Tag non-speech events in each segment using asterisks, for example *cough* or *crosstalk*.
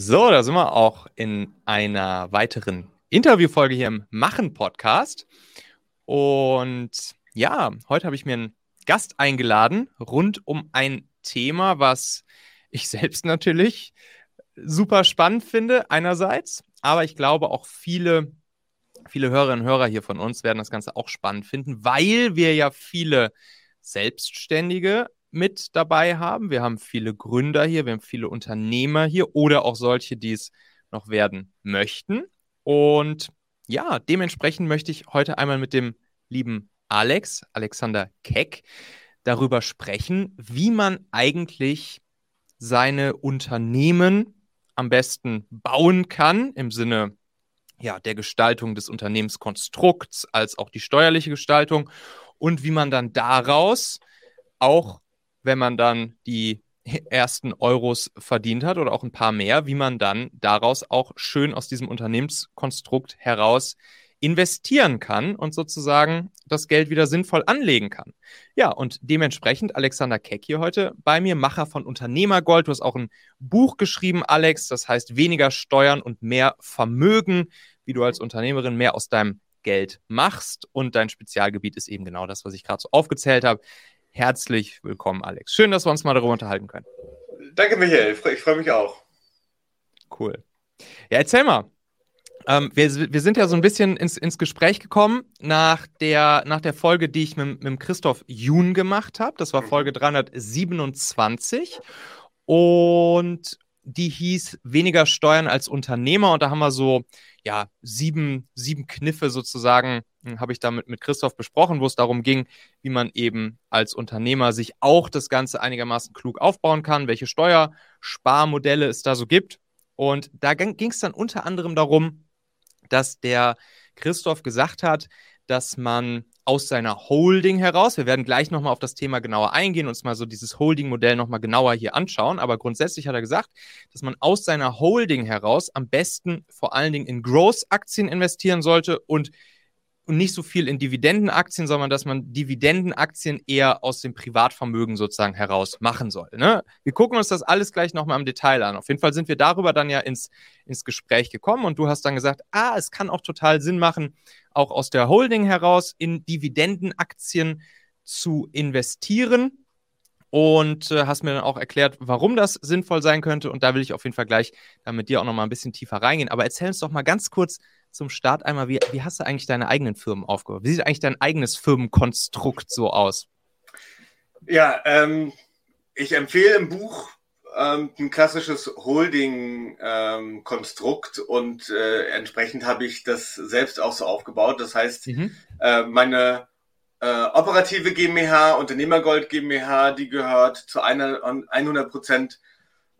So, da sind wir auch in einer weiteren Interviewfolge hier im Machen-Podcast. Und ja, heute habe ich mir einen Gast eingeladen rund um ein Thema, was ich selbst natürlich super spannend finde, einerseits, aber ich glaube auch viele, viele Hörerinnen und Hörer hier von uns werden das Ganze auch spannend finden, weil wir ja viele Selbstständige mit dabei haben. Wir haben viele Gründer hier, wir haben viele Unternehmer hier oder auch solche, die es noch werden möchten. Und ja, dementsprechend möchte ich heute einmal mit dem lieben Alex, Alexander Keck, darüber sprechen, wie man eigentlich seine Unternehmen am besten bauen kann im Sinne ja, der Gestaltung des Unternehmenskonstrukts als auch die steuerliche Gestaltung und wie man dann daraus auch wenn man dann die ersten Euros verdient hat oder auch ein paar mehr, wie man dann daraus auch schön aus diesem Unternehmenskonstrukt heraus investieren kann und sozusagen das Geld wieder sinnvoll anlegen kann. Ja, und dementsprechend Alexander Keck hier heute bei mir, Macher von Unternehmergold. Du hast auch ein Buch geschrieben, Alex, das heißt weniger Steuern und mehr Vermögen, wie du als Unternehmerin mehr aus deinem Geld machst. Und dein Spezialgebiet ist eben genau das, was ich gerade so aufgezählt habe. Herzlich willkommen, Alex. Schön, dass wir uns mal darüber unterhalten können. Danke, Michael. Ich freue mich auch. Cool. Ja, erzähl mal. Ähm, wir, wir, sind ja so ein bisschen ins, ins Gespräch gekommen nach der, nach der Folge, die ich mit, mit Christoph Jun gemacht habe. Das war mhm. Folge 327. Und die hieß Weniger Steuern als Unternehmer. Und da haben wir so, ja, sieben, sieben Kniffe sozusagen hm, habe ich damit mit Christoph besprochen, wo es darum ging, wie man eben als Unternehmer sich auch das Ganze einigermaßen klug aufbauen kann, welche Steuersparmodelle es da so gibt. Und da ging es dann unter anderem darum, dass der Christoph gesagt hat, dass man aus seiner Holding heraus, wir werden gleich nochmal auf das Thema genauer eingehen, und uns mal so dieses Holding-Modell nochmal genauer hier anschauen, aber grundsätzlich hat er gesagt, dass man aus seiner Holding heraus am besten vor allen Dingen in Growth-Aktien investieren sollte und und nicht so viel in Dividendenaktien, sondern dass man Dividendenaktien eher aus dem Privatvermögen sozusagen heraus machen soll. Ne? Wir gucken uns das alles gleich nochmal im Detail an. Auf jeden Fall sind wir darüber dann ja ins, ins Gespräch gekommen und du hast dann gesagt, ah, es kann auch total Sinn machen, auch aus der Holding heraus in Dividendenaktien zu investieren und äh, hast mir dann auch erklärt, warum das sinnvoll sein könnte. Und da will ich auf jeden Fall gleich dann mit dir auch nochmal ein bisschen tiefer reingehen. Aber erzähl uns doch mal ganz kurz, zum Start einmal, wie, wie hast du eigentlich deine eigenen Firmen aufgebaut? Wie sieht eigentlich dein eigenes Firmenkonstrukt so aus? Ja, ähm, ich empfehle im Buch ähm, ein klassisches Holding-Konstrukt ähm, und äh, entsprechend habe ich das selbst auch so aufgebaut. Das heißt, mhm. äh, meine äh, operative GmbH, Unternehmergold GmbH, die gehört zu einer, 100 Prozent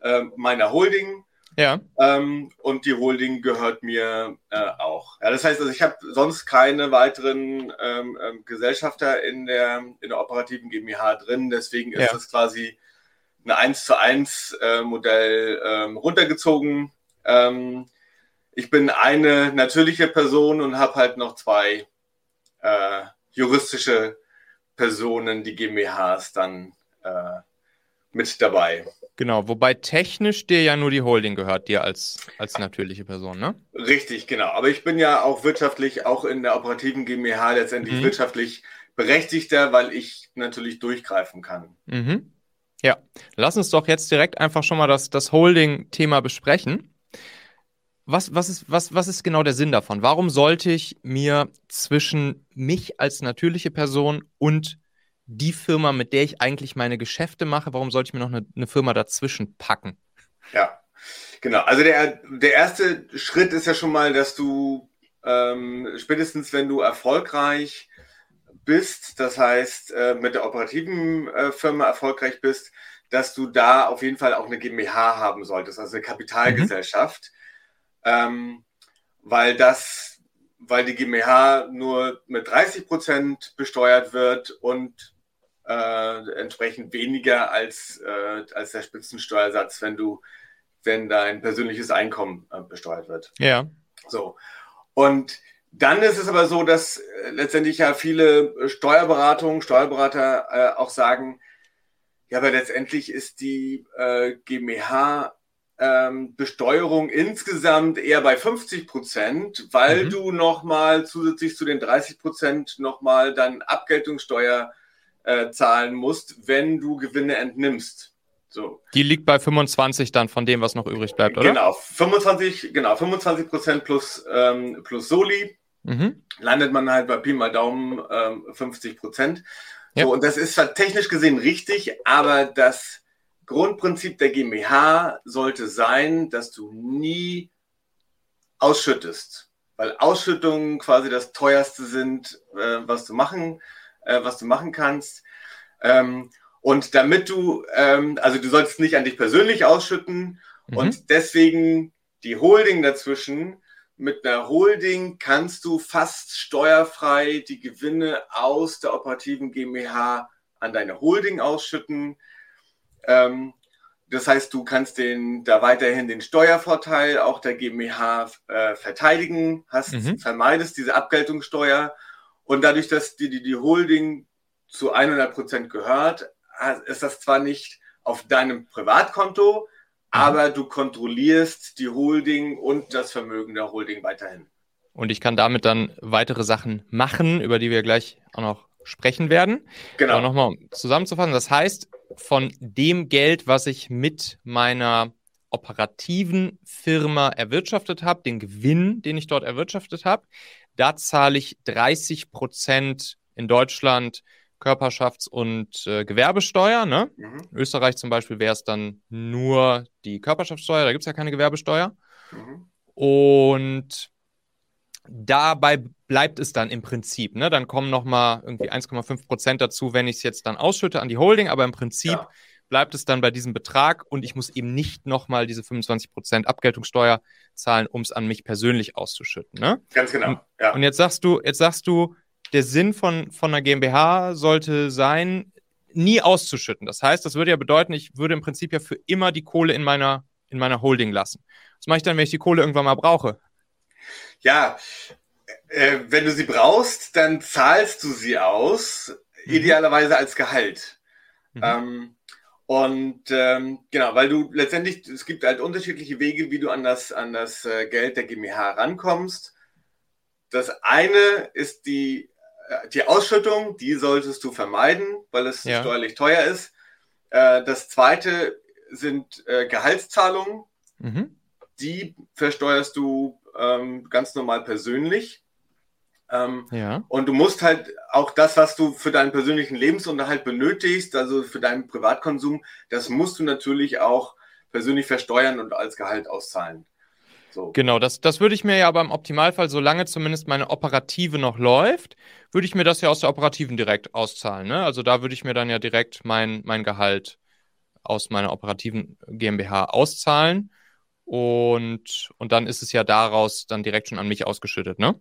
äh, meiner Holding. Ja. Ähm, und die Holding gehört mir äh, auch. Ja, das heißt, also ich habe sonst keine weiteren ähm, ähm, Gesellschafter in der, in der operativen GmbH drin. Deswegen ist ja. das quasi ein 1 zu 1 äh, Modell ähm, runtergezogen. Ähm, ich bin eine natürliche Person und habe halt noch zwei äh, juristische Personen, die GmbHs dann äh, mit dabei. Genau, wobei technisch dir ja nur die Holding gehört, dir als, als natürliche Person, ne? Richtig, genau. Aber ich bin ja auch wirtschaftlich, auch in der operativen GmbH letztendlich mhm. wirtschaftlich berechtigter, weil ich natürlich durchgreifen kann. Mhm. Ja, lass uns doch jetzt direkt einfach schon mal das, das Holding-Thema besprechen. Was, was, ist, was, was ist genau der Sinn davon? Warum sollte ich mir zwischen mich als natürliche Person und die Firma, mit der ich eigentlich meine Geschäfte mache, warum sollte ich mir noch eine, eine Firma dazwischen packen? Ja, genau. Also der, der erste Schritt ist ja schon mal, dass du ähm, spätestens, wenn du erfolgreich bist, das heißt äh, mit der operativen äh, Firma erfolgreich bist, dass du da auf jeden Fall auch eine GmbH haben solltest, also eine Kapitalgesellschaft, mhm. ähm, weil das, weil die GmbH nur mit 30 Prozent besteuert wird und äh, entsprechend weniger als, äh, als der Spitzensteuersatz, wenn du, wenn dein persönliches Einkommen äh, besteuert wird. Ja. So. Und dann ist es aber so, dass äh, letztendlich ja viele Steuerberatungen, Steuerberater äh, auch sagen, ja, aber letztendlich ist die äh, GmbH ähm, Besteuerung insgesamt eher bei 50 Prozent, weil mhm. du nochmal zusätzlich zu den 30 Prozent nochmal dann Abgeltungssteuer äh, zahlen musst, wenn du Gewinne entnimmst. So. Die liegt bei 25 dann von dem, was noch übrig bleibt, oder? Genau, 25, genau, 25 Prozent plus, ähm, plus Soli. Mhm. Landet man halt bei Pi mal Daumen ähm, 50 Prozent. Ja. So, und das ist zwar technisch gesehen richtig, aber das Grundprinzip der GmbH sollte sein, dass du nie ausschüttest, weil Ausschüttungen quasi das teuerste sind, äh, was du machen, äh, was du machen kannst. Ähm, und damit du, ähm, also du solltest nicht an dich persönlich ausschütten mhm. und deswegen die Holding dazwischen. Mit einer Holding kannst du fast steuerfrei die Gewinne aus der operativen GmbH an deine Holding ausschütten. Ähm, das heißt, du kannst den, da weiterhin den Steuervorteil auch der GmbH äh, verteidigen, hast, mhm. vermeidest diese Abgeltungssteuer und dadurch, dass die, die, die Holding zu 100 Prozent gehört, ist das zwar nicht auf deinem Privatkonto, mhm. aber du kontrollierst die Holding und das Vermögen der Holding weiterhin. Und ich kann damit dann weitere Sachen machen, über die wir gleich auch noch sprechen werden. Genau. Aber nochmal zusammenzufassen, das heißt, von dem Geld, was ich mit meiner operativen Firma erwirtschaftet habe, den Gewinn, den ich dort erwirtschaftet habe, da zahle ich 30 Prozent in Deutschland Körperschafts- und äh, Gewerbesteuer. Ne? Mhm. In Österreich zum Beispiel wäre es dann nur die Körperschaftssteuer, da gibt es ja keine Gewerbesteuer. Mhm. Und dabei bleibt es dann im Prinzip. Ne? Dann kommen nochmal irgendwie 1,5 Prozent dazu, wenn ich es jetzt dann ausschütte an die Holding, aber im Prinzip ja. Bleibt es dann bei diesem Betrag und ich muss eben nicht nochmal diese 25 Prozent Abgeltungssteuer zahlen, um es an mich persönlich auszuschütten. Ne? Ganz genau. Und, ja. und jetzt sagst du, jetzt sagst du, der Sinn von, von einer GmbH sollte sein, nie auszuschütten. Das heißt, das würde ja bedeuten, ich würde im Prinzip ja für immer die Kohle in meiner, in meiner Holding lassen. Was mache ich dann, wenn ich die Kohle irgendwann mal brauche? Ja, äh, wenn du sie brauchst, dann zahlst du sie aus, mhm. idealerweise als Gehalt. Mhm. Ähm, und ähm, genau, weil du letztendlich, es gibt halt unterschiedliche Wege, wie du an das, an das äh, Geld der GmbH rankommst. Das eine ist die, äh, die Ausschüttung, die solltest du vermeiden, weil es ja. steuerlich teuer ist. Äh, das zweite sind äh, Gehaltszahlungen. Mhm. Die versteuerst du ähm, ganz normal persönlich. Ähm, ja. Und du musst halt auch das, was du für deinen persönlichen Lebensunterhalt benötigst, also für deinen Privatkonsum, das musst du natürlich auch persönlich versteuern und als Gehalt auszahlen. So. Genau, das, das würde ich mir ja aber im Optimalfall, solange zumindest meine Operative noch läuft, würde ich mir das ja aus der Operativen direkt auszahlen. Ne? Also da würde ich mir dann ja direkt mein, mein Gehalt aus meiner operativen GmbH auszahlen. Und, und dann ist es ja daraus dann direkt schon an mich ausgeschüttet, ne?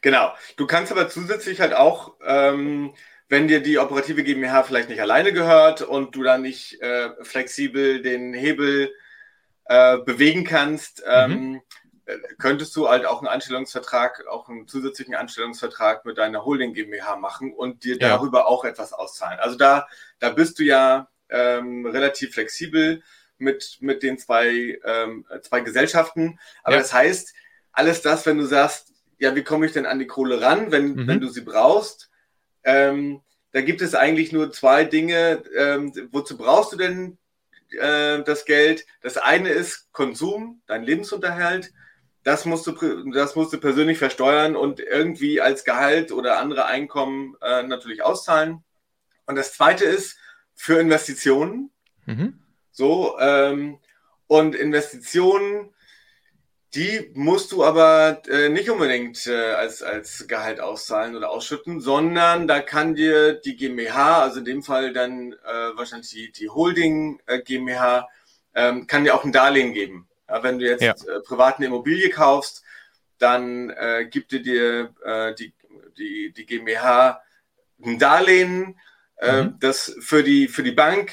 Genau. Du kannst aber zusätzlich halt auch, ähm, wenn dir die operative GmbH vielleicht nicht alleine gehört und du dann nicht äh, flexibel den Hebel äh, bewegen kannst, ähm, mhm. könntest du halt auch einen Anstellungsvertrag, auch einen zusätzlichen Anstellungsvertrag mit deiner Holding GmbH machen und dir ja. darüber auch etwas auszahlen. Also da, da bist du ja ähm, relativ flexibel mit, mit den zwei, ähm, zwei Gesellschaften. Aber ja. das heißt, alles das, wenn du sagst, ja, wie komme ich denn an die Kohle ran, wenn, mhm. wenn du sie brauchst? Ähm, da gibt es eigentlich nur zwei Dinge. Ähm, wozu brauchst du denn äh, das Geld? Das eine ist Konsum, dein Lebensunterhalt. Das musst du, das musst du persönlich versteuern und irgendwie als Gehalt oder andere Einkommen äh, natürlich auszahlen. Und das zweite ist für Investitionen. Mhm. So, ähm, und Investitionen die musst du aber äh, nicht unbedingt äh, als, als Gehalt auszahlen oder ausschütten, sondern da kann dir die GmbH, also in dem Fall dann äh, wahrscheinlich die, die Holding äh, GmbH, ähm, kann dir auch ein Darlehen geben. Ja, wenn du jetzt ja. äh, privat eine Immobilie kaufst, dann äh, gibt dir äh, die, die, die GmbH ein Darlehen. Äh, mhm. Das für die, für die Bank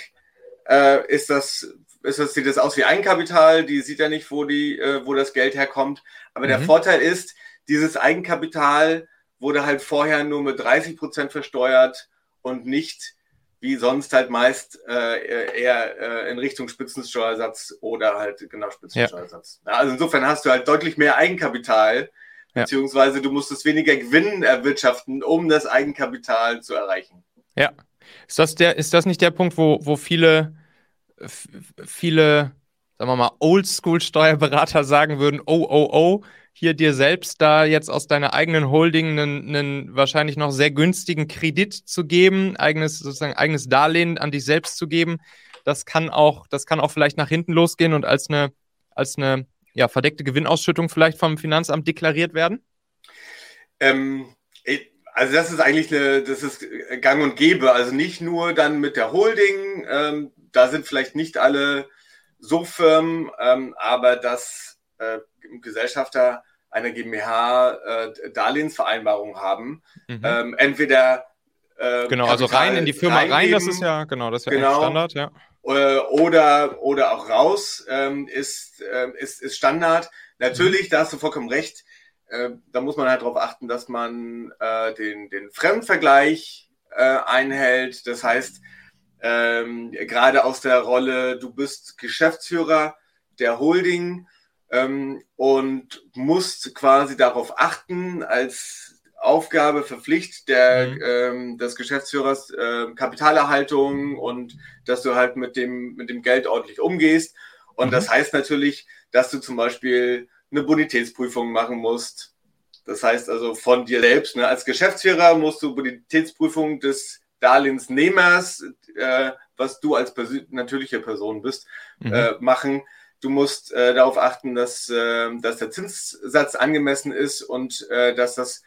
äh, ist das ist das, sieht das aus wie Eigenkapital, die sieht ja nicht, wo, die, äh, wo das Geld herkommt. Aber mhm. der Vorteil ist, dieses Eigenkapital wurde halt vorher nur mit 30 Prozent versteuert und nicht wie sonst halt meist äh, eher äh, in Richtung Spitzensteuersatz oder halt genau Spitzensteuersatz. Ja. Also insofern hast du halt deutlich mehr Eigenkapital, ja. beziehungsweise du musstest weniger Gewinn erwirtschaften, um das Eigenkapital zu erreichen. Ja. Ist das, der, ist das nicht der Punkt, wo, wo viele, viele, sagen wir mal, Oldschool-Steuerberater sagen würden, oh, oh, oh, hier dir selbst da jetzt aus deiner eigenen Holding einen, einen wahrscheinlich noch sehr günstigen Kredit zu geben, eigenes, sozusagen eigenes Darlehen an dich selbst zu geben, das kann auch, das kann auch vielleicht nach hinten losgehen und als eine, als eine ja, verdeckte Gewinnausschüttung vielleicht vom Finanzamt deklariert werden? Ähm, also das ist eigentlich eine, das ist gang und gäbe. Also nicht nur dann mit der Holding, ähm, da sind vielleicht nicht alle so firm, ähm, aber dass äh, Gesellschafter einer GmbH äh, Darlehensvereinbarung haben. Mhm. Ähm, entweder äh, genau, also rein in die Firma rein, das ist ja genau, das ist ja genau, Standard, ja. Äh, oder, oder auch raus ähm, ist, äh, ist, ist Standard. Natürlich, mhm. da hast du vollkommen recht. Äh, da muss man halt darauf achten, dass man äh, den, den Fremdvergleich äh, einhält. Das heißt, ähm, gerade aus der Rolle, du bist Geschäftsführer der Holding ähm, und musst quasi darauf achten, als Aufgabe, Verpflicht der, mhm. ähm, des Geschäftsführers äh, Kapitalerhaltung und dass du halt mit dem, mit dem Geld ordentlich umgehst. Und mhm. das heißt natürlich, dass du zum Beispiel eine Bonitätsprüfung machen musst. Das heißt also von dir selbst. Ne? Als Geschäftsführer musst du Bonitätsprüfung des Darlehensnehmers, äh, was du als natürliche Person bist, mhm. äh, machen. Du musst äh, darauf achten, dass, äh, dass der Zinssatz angemessen ist und äh, dass das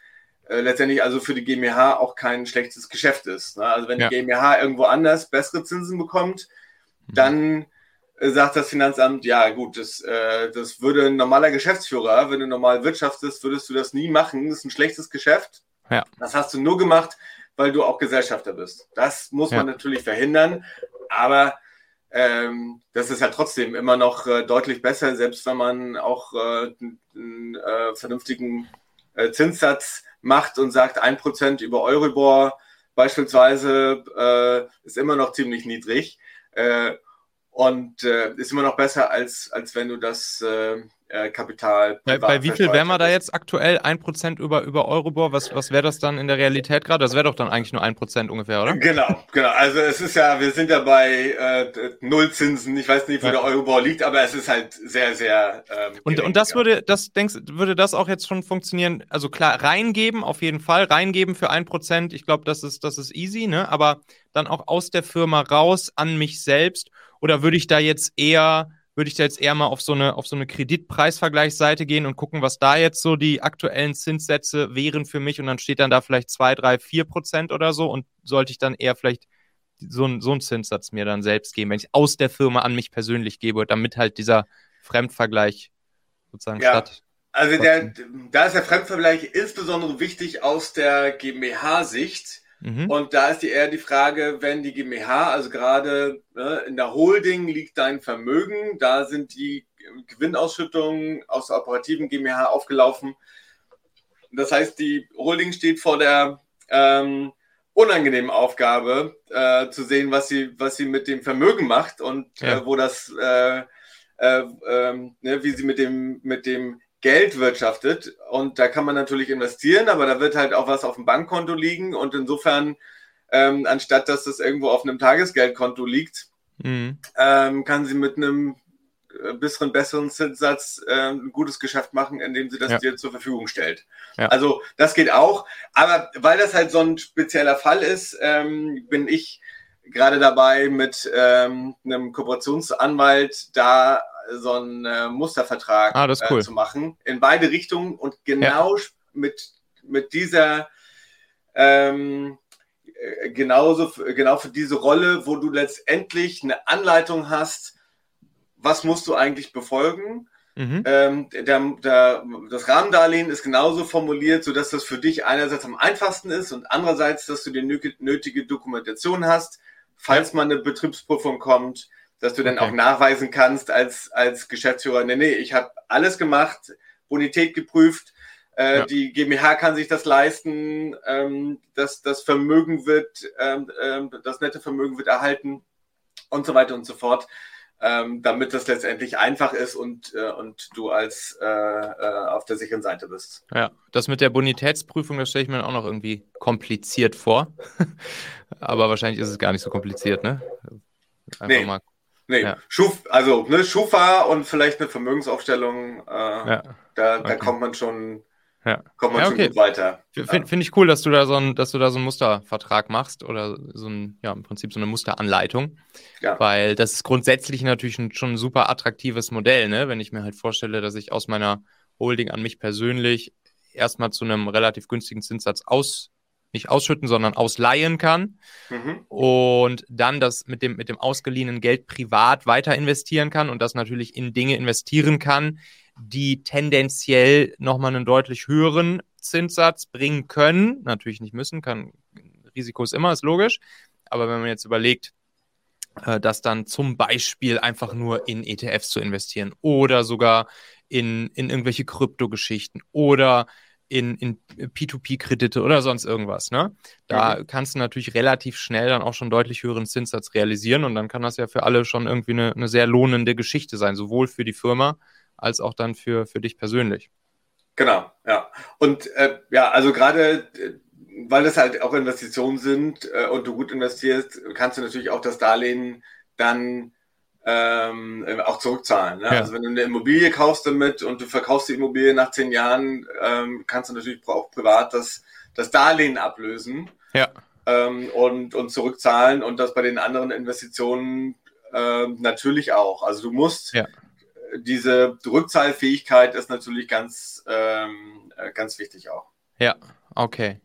äh, letztendlich also für die GmbH auch kein schlechtes Geschäft ist. Ne? Also wenn ja. die GmbH irgendwo anders bessere Zinsen bekommt, mhm. dann äh, sagt das Finanzamt, ja gut, das, äh, das würde ein normaler Geschäftsführer, wenn du normal wirtschaftest, würdest du das nie machen. Das ist ein schlechtes Geschäft. Ja. Das hast du nur gemacht, weil du auch Gesellschafter bist. Das muss man natürlich verhindern, aber ähm, das ist ja trotzdem immer noch äh, deutlich besser, selbst wenn man auch äh, einen äh, vernünftigen äh, Zinssatz macht und sagt, ein Prozent über Euribor beispielsweise äh, ist immer noch ziemlich niedrig äh, und ist immer noch besser, als, als wenn du das äh, Kapital. Bei, bei wie viel wären wir da jetzt aktuell? 1% über, über Euribor? Was, was wäre das dann in der Realität gerade? Das wäre doch dann eigentlich nur 1% ungefähr, oder? Genau, genau. Also es ist ja, wir sind ja bei äh, Nullzinsen. Ich weiß nicht, wo ja. der Euribor liegt, aber es ist halt sehr, sehr. Ähm, und, und das würde, das denkst, würde das auch jetzt schon funktionieren? Also klar, reingeben auf jeden Fall, reingeben für 1%. Ich glaube, das ist, das ist easy, ne? Aber dann auch aus der Firma raus an mich selbst. Oder würde ich da jetzt eher würde ich da jetzt eher mal auf so eine, auf so eine Kreditpreisvergleichsseite gehen und gucken, was da jetzt so die aktuellen Zinssätze wären für mich und dann steht dann da vielleicht zwei, drei, vier Prozent oder so und sollte ich dann eher vielleicht so, ein, so einen Zinssatz mir dann selbst geben, wenn ich aus der Firma an mich persönlich gebe, damit halt dieser Fremdvergleich sozusagen ja. statt. Also der, da ist der Fremdvergleich insbesondere wichtig aus der GmbH-Sicht, Mhm. Und da ist die eher die Frage, wenn die GmbH, also gerade ne, in der Holding liegt dein Vermögen, da sind die Gewinnausschüttungen aus der operativen GmbH aufgelaufen. Das heißt, die Holding steht vor der ähm, unangenehmen Aufgabe, äh, zu sehen, was sie, was sie mit dem Vermögen macht und ja. äh, wo das, äh, äh ähm, ne, wie sie mit dem, mit dem Geld wirtschaftet. Und da kann man natürlich investieren, aber da wird halt auch was auf dem Bankkonto liegen. Und insofern, ähm, anstatt dass das irgendwo auf einem Tagesgeldkonto liegt, mhm. ähm, kann sie mit einem äh, besseren, besseren Zinssatz äh, ein gutes Geschäft machen, indem sie das ja. dir zur Verfügung stellt. Ja. Also das geht auch. Aber weil das halt so ein spezieller Fall ist, ähm, bin ich gerade dabei, mit ähm, einem Kooperationsanwalt da so einen äh, Mustervertrag ah, cool. äh, zu machen, in beide Richtungen und genau ja. mit, mit dieser ähm, äh, genauso genau für diese Rolle, wo du letztendlich eine Anleitung hast, was musst du eigentlich befolgen. Mhm. Ähm, der, der, das Rahmendarlehen ist genauso formuliert, sodass das für dich einerseits am einfachsten ist und andererseits, dass du die nötige Dokumentation hast, falls mal eine Betriebsprüfung kommt, dass du dann okay. auch nachweisen kannst als, als Geschäftsführer, nee, nee, ich habe alles gemacht, Bonität geprüft, Äh, ja. Die GmbH kann sich das leisten, ähm, das, das Vermögen wird, ähm, ähm, das nette Vermögen wird erhalten und so weiter und so fort, ähm, damit das letztendlich einfach ist und, äh, und du als äh, äh, auf der sicheren Seite bist. Ja, das mit der Bonitätsprüfung, das stelle ich mir auch noch irgendwie kompliziert vor. *laughs* Aber wahrscheinlich ist es gar nicht so kompliziert, ne? Einfach nee. mal Nee, ja. Schuf, also ne, Schufa und vielleicht eine Vermögensaufstellung, äh, ja. da, da okay. kommt man schon, ja. kommt man okay. schon gut weiter. Finde find ich cool, dass du da so ein, dass du da so einen Mustervertrag machst oder so ein, ja, im Prinzip so eine Musteranleitung. Weil das ist grundsätzlich natürlich ein, schon ein super attraktives Modell, ne? Wenn ich mir halt vorstelle, dass ich aus meiner Holding an mich persönlich erstmal zu einem relativ günstigen Zinssatz aus nicht ausschütten, sondern ausleihen kann mhm. und dann das mit dem, mit dem ausgeliehenen Geld privat weiter investieren kann und das natürlich in Dinge investieren kann, die tendenziell nochmal einen deutlich höheren Zinssatz bringen können. Natürlich nicht müssen, kann, Risiko ist immer, ist logisch. Aber wenn man jetzt überlegt, äh, das dann zum Beispiel einfach nur in ETFs zu investieren oder sogar in, in irgendwelche Kryptogeschichten oder in, in P2P-Kredite oder sonst irgendwas. Ne? Da mhm. kannst du natürlich relativ schnell dann auch schon deutlich höheren Zinssatz realisieren und dann kann das ja für alle schon irgendwie eine, eine sehr lohnende Geschichte sein, sowohl für die Firma als auch dann für, für dich persönlich. Genau, ja. Und äh, ja, also gerade äh, weil das halt auch Investitionen sind äh, und du gut investierst, kannst du natürlich auch das Darlehen dann ähm, auch zurückzahlen. Ne? Ja. Also wenn du eine Immobilie kaufst damit und du verkaufst die Immobilie nach zehn Jahren, ähm, kannst du natürlich auch privat das, das Darlehen ablösen ja. ähm, und, und zurückzahlen und das bei den anderen Investitionen ähm, natürlich auch. Also du musst ja. diese Rückzahlfähigkeit ist natürlich ganz, ähm, äh, ganz wichtig auch. Ja, okay.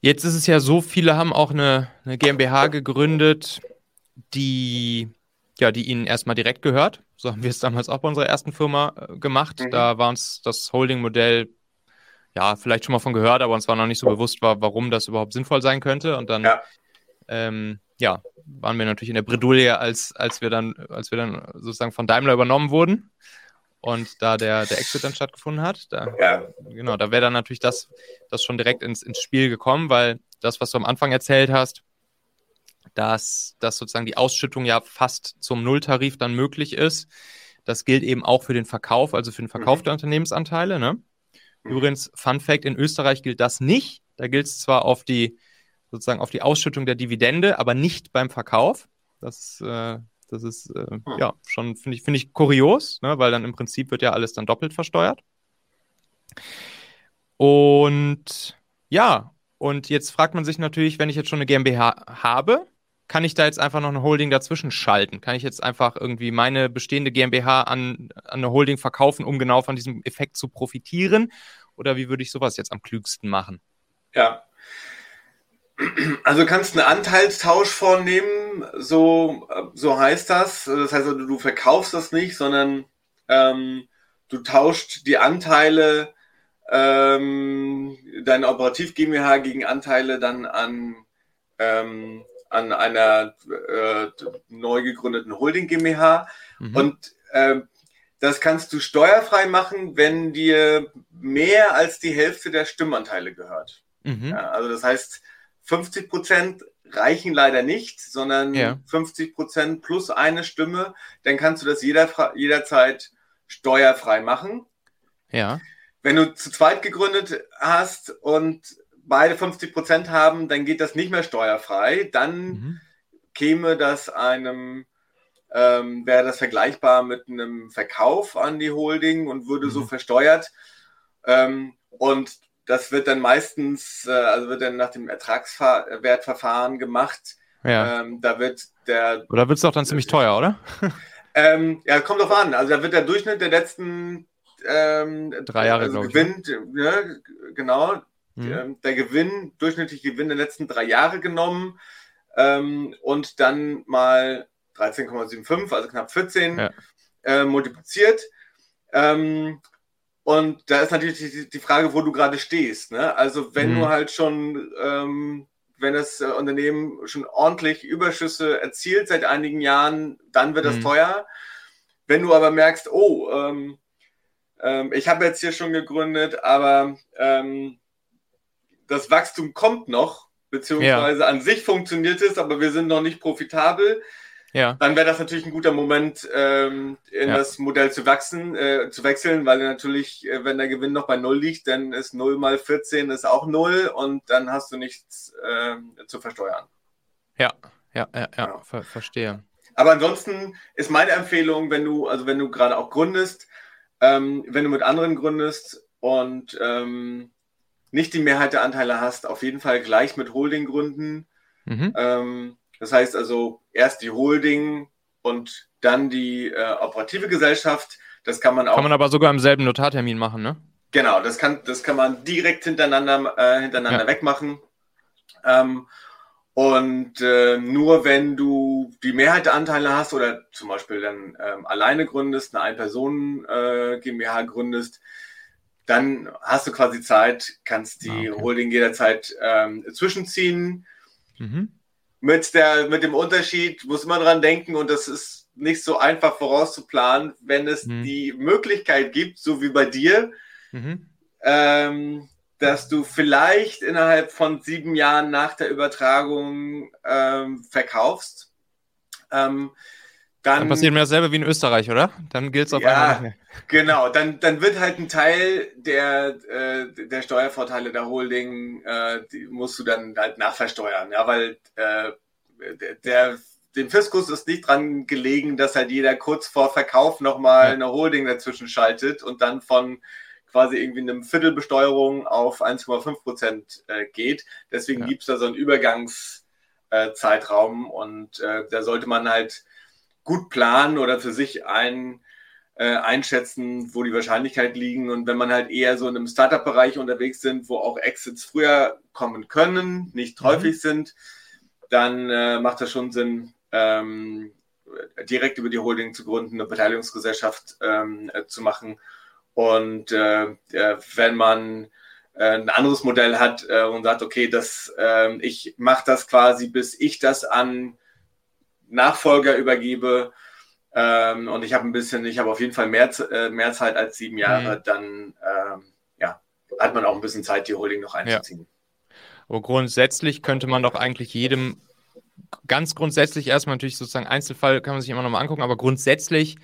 Jetzt ist es ja so, viele haben auch eine, eine GmbH gegründet, die ja, die ihnen erstmal direkt gehört. So haben wir es damals auch bei unserer ersten Firma äh, gemacht. Mhm. Da war uns das Holding-Modell, ja, vielleicht schon mal von gehört, aber uns war noch nicht so bewusst, war, warum das überhaupt sinnvoll sein könnte. Und dann, ja, ähm, ja waren wir natürlich in der Bredouille, als, als wir dann, als wir dann sozusagen von Daimler übernommen wurden und da der, der Exit dann stattgefunden hat. Da, ja. Genau, da wäre dann natürlich das, das schon direkt ins, ins Spiel gekommen, weil das, was du am Anfang erzählt hast, dass, dass sozusagen die Ausschüttung ja fast zum Nulltarif dann möglich ist. Das gilt eben auch für den Verkauf, also für den Verkauf mhm. der Unternehmensanteile. Ne? Mhm. Übrigens, Fun Fact, in Österreich gilt das nicht. Da gilt es zwar auf die, sozusagen auf die Ausschüttung der Dividende, aber nicht beim Verkauf. Das, äh, das ist äh, mhm. ja schon, finde ich, finde ich kurios, ne? weil dann im Prinzip wird ja alles dann doppelt versteuert. Und ja, und jetzt fragt man sich natürlich, wenn ich jetzt schon eine GmbH habe, kann ich da jetzt einfach noch eine Holding dazwischen schalten? Kann ich jetzt einfach irgendwie meine bestehende GmbH an, an eine Holding verkaufen, um genau von diesem Effekt zu profitieren? Oder wie würde ich sowas jetzt am klügsten machen? Ja. Also kannst einen Anteilstausch vornehmen, so, so heißt das. Das heißt, also, du verkaufst das nicht, sondern ähm, du tauscht die Anteile ähm, deine Operativ GmbH gegen Anteile dann an ähm, an einer äh, neu gegründeten Holding GmbH. Mhm. Und äh, das kannst du steuerfrei machen, wenn dir mehr als die Hälfte der Stimmanteile gehört. Mhm. Ja, also das heißt, 50 Prozent reichen leider nicht, sondern ja. 50 Prozent plus eine Stimme. Dann kannst du das jeder, jederzeit steuerfrei machen. Ja. Wenn du zu zweit gegründet hast und beide 50 Prozent haben, dann geht das nicht mehr steuerfrei. Dann mhm. käme das einem, ähm, wäre das vergleichbar mit einem Verkauf an die Holding und würde mhm. so versteuert. Ähm, und das wird dann meistens, äh, also wird dann nach dem Ertragswertverfahren gemacht. Ja. Ähm, da wird der. Oder wird es doch dann ziemlich teuer, oder? *laughs* ähm, ja, kommt drauf an. Also da wird der Durchschnitt der letzten ähm, drei Jahre also Gewinn, ne, genau, Mhm. Ähm, der Gewinn, durchschnittliche Gewinn der letzten drei Jahre genommen ähm, und dann mal 13,75, also knapp 14, ja. äh, multipliziert. Ähm, und da ist natürlich die, die, Frage, wo du gerade stehst. Ne? Also wenn mhm. du halt schon, ähm, wenn das äh, Unternehmen schon ordentlich Überschüsse erzielt seit einigen Jahren, dann wird das mhm. teuer. Wenn du aber merkst, oh, ähm, ähm, ich habe jetzt hier schon gegründet, aber ähm, das Wachstum kommt noch, beziehungsweise ja. an sich funktioniert es, aber wir sind noch nicht profitabel. Ja. Dann wäre das natürlich ein guter Moment, ähm, in ja. das Modell zu wachsen, äh, zu wechseln, weil natürlich, äh, wenn der Gewinn noch bei Null liegt, dann ist 0 mal 14 ist auch Null und dann hast du nichts äh, zu versteuern. Ja, ja, ja, ja, ja. Ver verstehe. Aber ansonsten ist meine Empfehlung, wenn du, also wenn du gerade auch gründest, ähm, wenn du mit anderen gründest und ähm, nicht die Mehrheit der Anteile hast, auf jeden Fall gleich mit Holding gründen. Mhm. Ähm, das heißt also erst die Holding und dann die äh, operative Gesellschaft. Das kann man auch. Kann man aber sogar im selben Notartermin machen, ne? Genau, das kann, das kann man direkt hintereinander, äh, hintereinander ja. wegmachen. Ähm, und äh, nur wenn du die Mehrheit der Anteile hast oder zum Beispiel dann ähm, alleine gründest, eine Ein-Personen-GmbH äh, gründest, dann hast du quasi Zeit, kannst die ah, okay. Holding jederzeit ähm, zwischenziehen. Mhm. Mit, der, mit dem Unterschied muss man dran denken und das ist nicht so einfach vorauszuplanen, wenn es mhm. die Möglichkeit gibt, so wie bei dir, mhm. ähm, dass du vielleicht innerhalb von sieben Jahren nach der Übertragung ähm, verkaufst. Ähm, dann, dann, passiert mir dasselbe wie in Österreich, oder? Dann gilt es auf ja, einmal nicht mehr. Genau, dann, dann wird halt ein Teil der, äh, der Steuervorteile der Holding, äh, die musst du dann halt nachversteuern, ja, weil äh, der, dem Fiskus ist nicht dran gelegen, dass halt jeder kurz vor Verkauf nochmal ja. eine Holding dazwischen schaltet und dann von quasi irgendwie eine Viertelbesteuerung auf 1,5 Prozent äh, geht. Deswegen ja. gibt es da so einen Übergangszeitraum äh, und äh, da sollte man halt gut planen oder für sich ein, äh, einschätzen, wo die Wahrscheinlichkeit liegen. Und wenn man halt eher so in einem Startup-Bereich unterwegs sind, wo auch Exits früher kommen können, nicht mhm. häufig sind, dann äh, macht das schon Sinn, ähm, direkt über die Holding zu gründen, eine Beteiligungsgesellschaft ähm, äh, zu machen und äh, wenn man äh, ein anderes Modell hat äh, und sagt, okay, das, äh, ich mache das quasi, bis ich das an Nachfolger übergebe ähm, und ich habe ein bisschen, ich habe auf jeden Fall mehr, äh, mehr Zeit als sieben Jahre, mhm. dann ähm, ja, hat man auch ein bisschen Zeit, die Holding noch einzuziehen. Ja. Aber grundsätzlich könnte man doch eigentlich jedem ganz grundsätzlich erstmal natürlich sozusagen Einzelfall kann man sich immer noch mal angucken, aber grundsätzlich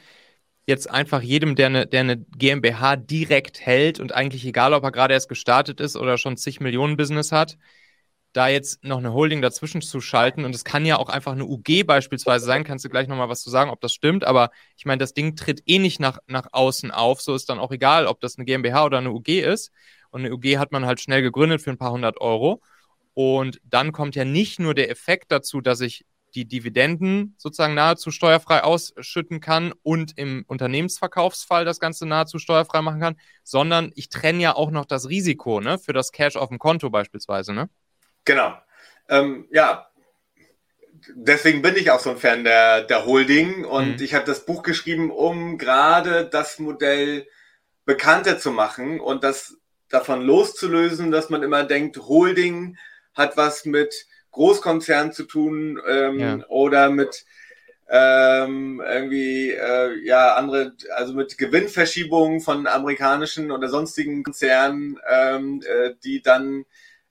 jetzt einfach jedem, der eine, der eine GmbH direkt hält und eigentlich egal, ob er gerade erst gestartet ist oder schon zig Millionen Business hat, da jetzt noch eine Holding dazwischen zu schalten. Und es kann ja auch einfach eine UG beispielsweise sein, kannst du gleich nochmal was zu sagen, ob das stimmt, aber ich meine, das Ding tritt eh nicht nach, nach außen auf, so ist dann auch egal, ob das eine GmbH oder eine UG ist. Und eine UG hat man halt schnell gegründet für ein paar hundert Euro. Und dann kommt ja nicht nur der Effekt dazu, dass ich die Dividenden sozusagen nahezu steuerfrei ausschütten kann und im Unternehmensverkaufsfall das Ganze nahezu steuerfrei machen kann, sondern ich trenne ja auch noch das Risiko ne, für das Cash auf dem Konto beispielsweise. Ne? Genau. Ähm, ja, deswegen bin ich auch so ein Fan der, der Holding und mhm. ich habe das Buch geschrieben, um gerade das Modell bekannter zu machen und das davon loszulösen, dass man immer denkt, Holding hat was mit Großkonzern zu tun ähm, ja. oder mit ähm, irgendwie äh, ja andere, also mit Gewinnverschiebungen von amerikanischen oder sonstigen Konzernen, ähm, äh, die dann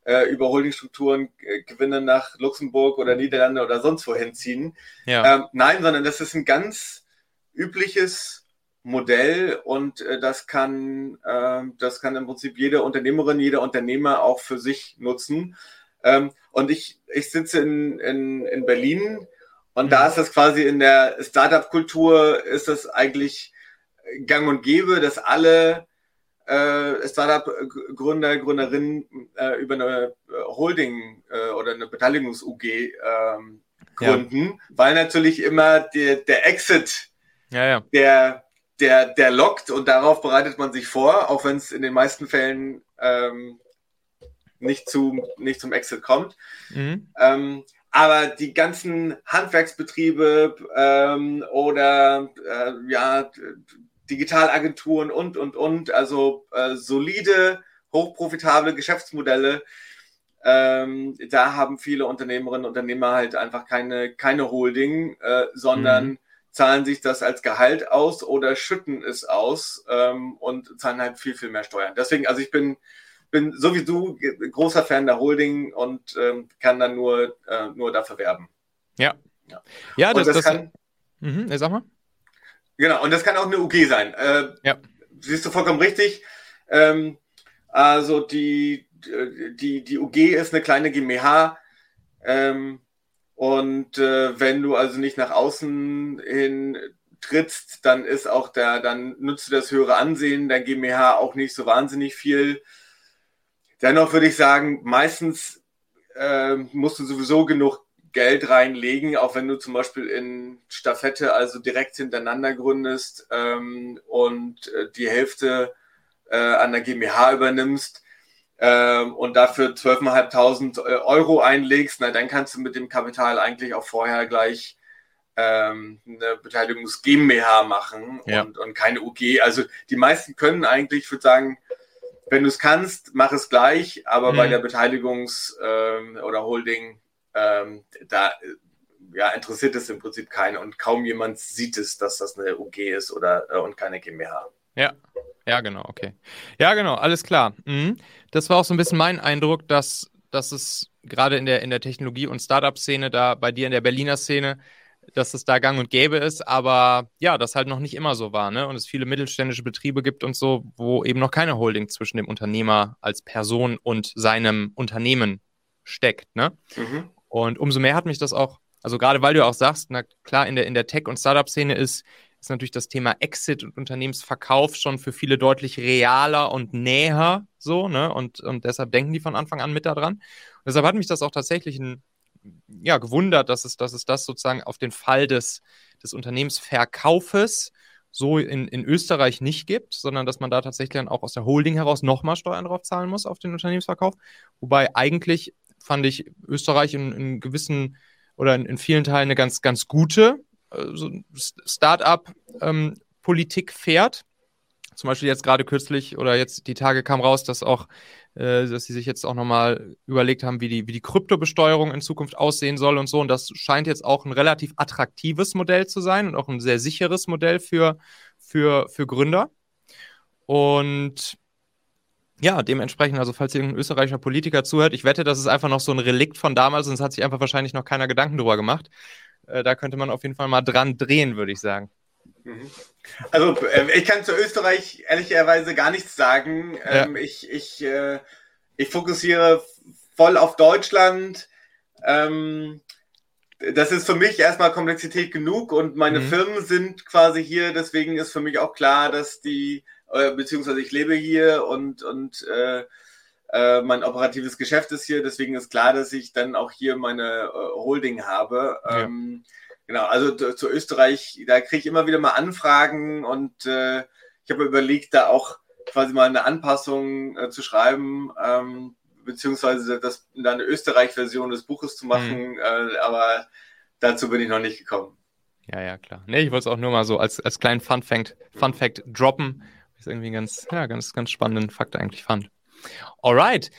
äh, über Holdingstrukturen äh, Gewinne nach Luxemburg oder Niederlande oder sonst wohin ziehen. Ja. Ähm, nein, sondern das ist ein ganz übliches Modell und äh, das kann äh, das kann im Prinzip jede Unternehmerin, jeder Unternehmer auch für sich nutzen. Ähm, und ich, ich sitze in, in, in Berlin und mhm. da ist das quasi in der Startup-Kultur ist das eigentlich gang und gäbe, dass alle äh, Startup-Gründer, Gründerinnen äh, über eine Holding äh, oder eine Beteiligungs-UG ähm, gründen, ja. weil natürlich immer der, der Exit, ja, ja. Der, der, der lockt und darauf bereitet man sich vor, auch wenn es in den meisten Fällen ähm, nicht, zu, nicht zum Exit kommt. Mhm. Ähm, aber die ganzen Handwerksbetriebe ähm, oder äh, ja, Digitalagenturen und, und, und, also äh, solide, hochprofitable Geschäftsmodelle, ähm, da haben viele Unternehmerinnen und Unternehmer halt einfach keine, keine Holding, äh, sondern mhm. zahlen sich das als Gehalt aus oder schütten es aus ähm, und zahlen halt viel, viel mehr Steuern. Deswegen, also ich bin, bin so wie du großer Fan der Holding und ähm, kann dann nur, äh, nur dafür werben. Ja. Ja, ja das, das, das kann. Mhm, sag mal. Genau, und das kann auch eine UG sein. Äh, ja. Siehst du vollkommen richtig. Ähm, also die, die, die UG ist eine kleine GmbH. Ähm, und äh, wenn du also nicht nach außen hin trittst, dann ist auch der, dann nutzt du das höhere Ansehen der GmbH auch nicht so wahnsinnig viel. Dennoch würde ich sagen, meistens äh, musst du sowieso genug Geld reinlegen, auch wenn du zum Beispiel in Staffette also direkt hintereinander gründest ähm, und äh, die Hälfte äh, an der GmbH übernimmst ähm, und dafür 12.500 äh, Euro einlegst, na, dann kannst du mit dem Kapital eigentlich auch vorher gleich ähm, eine Beteiligungs GmbH machen ja. und, und keine UG. Also die meisten können eigentlich, ich würde sagen, wenn du es kannst, mach es gleich, aber mhm. bei der Beteiligungs- ähm, oder Holding, ähm, da ja, interessiert es im Prinzip keinen und kaum jemand sieht es, dass das eine UG ist oder äh, und keine GmbH. Ja, ja, genau, okay. Ja, genau, alles klar. Mhm. Das war auch so ein bisschen mein Eindruck, dass, dass es gerade in der, in der Technologie- und Startup-Szene, da bei dir in der Berliner Szene, dass es da gang und gäbe ist, aber ja, das halt noch nicht immer so war, ne? Und es viele mittelständische Betriebe gibt und so, wo eben noch keine Holding zwischen dem Unternehmer als Person und seinem Unternehmen steckt, ne? Mhm. Und umso mehr hat mich das auch, also gerade weil du auch sagst, na klar, in der, in der Tech- und Startup-Szene ist ist natürlich das Thema Exit und Unternehmensverkauf schon für viele deutlich realer und näher so, ne? Und, und deshalb denken die von Anfang an mit daran. Und deshalb hat mich das auch tatsächlich ein, ja, gewundert, dass es, dass es das sozusagen auf den Fall des, des Unternehmensverkaufes so in, in Österreich nicht gibt, sondern dass man da tatsächlich dann auch aus der Holding heraus nochmal Steuern drauf zahlen muss auf den Unternehmensverkauf. Wobei eigentlich fand ich Österreich in, in gewissen oder in, in vielen Teilen eine ganz, ganz gute äh, so Start-up-Politik ähm, fährt. Zum Beispiel jetzt gerade kürzlich oder jetzt die Tage kam raus, dass auch, äh, dass sie sich jetzt auch nochmal überlegt haben, wie die, wie die Kryptobesteuerung in Zukunft aussehen soll und so. Und das scheint jetzt auch ein relativ attraktives Modell zu sein und auch ein sehr sicheres Modell für, für, für Gründer. Und ja, dementsprechend, also falls irgendein österreichischer Politiker zuhört, ich wette, das ist einfach noch so ein Relikt von damals und es hat sich einfach wahrscheinlich noch keiner Gedanken drüber gemacht. Äh, da könnte man auf jeden Fall mal dran drehen, würde ich sagen. Mhm. Also äh, ich kann zu Österreich ehrlicherweise gar nichts sagen. Ähm, ja. Ich, ich, äh, ich fokussiere voll auf Deutschland. Ähm, das ist für mich erstmal Komplexität genug und meine mhm. Firmen sind quasi hier, deswegen ist für mich auch klar, dass die, äh, beziehungsweise ich lebe hier und, und äh, äh, mein operatives Geschäft ist hier, deswegen ist klar, dass ich dann auch hier meine äh, Holding habe. Ja. Ähm, genau, also zu Österreich, da kriege ich immer wieder mal Anfragen und äh, ich habe überlegt, da auch quasi mal eine Anpassung zu schreiben, ähm, beziehungsweise das, da eine Österreich-Version des Buches zu machen, mhm. Äh, aber dazu bin ich noch nicht gekommen. Ja, ja, klar. Nee, ich wollte es auch nur mal so als, als kleinen Fun Fact, Fun Fact droppen. Ist irgendwie ganz, ja, ganz, ganz spannenden Fakt eigentlich fand. Alright.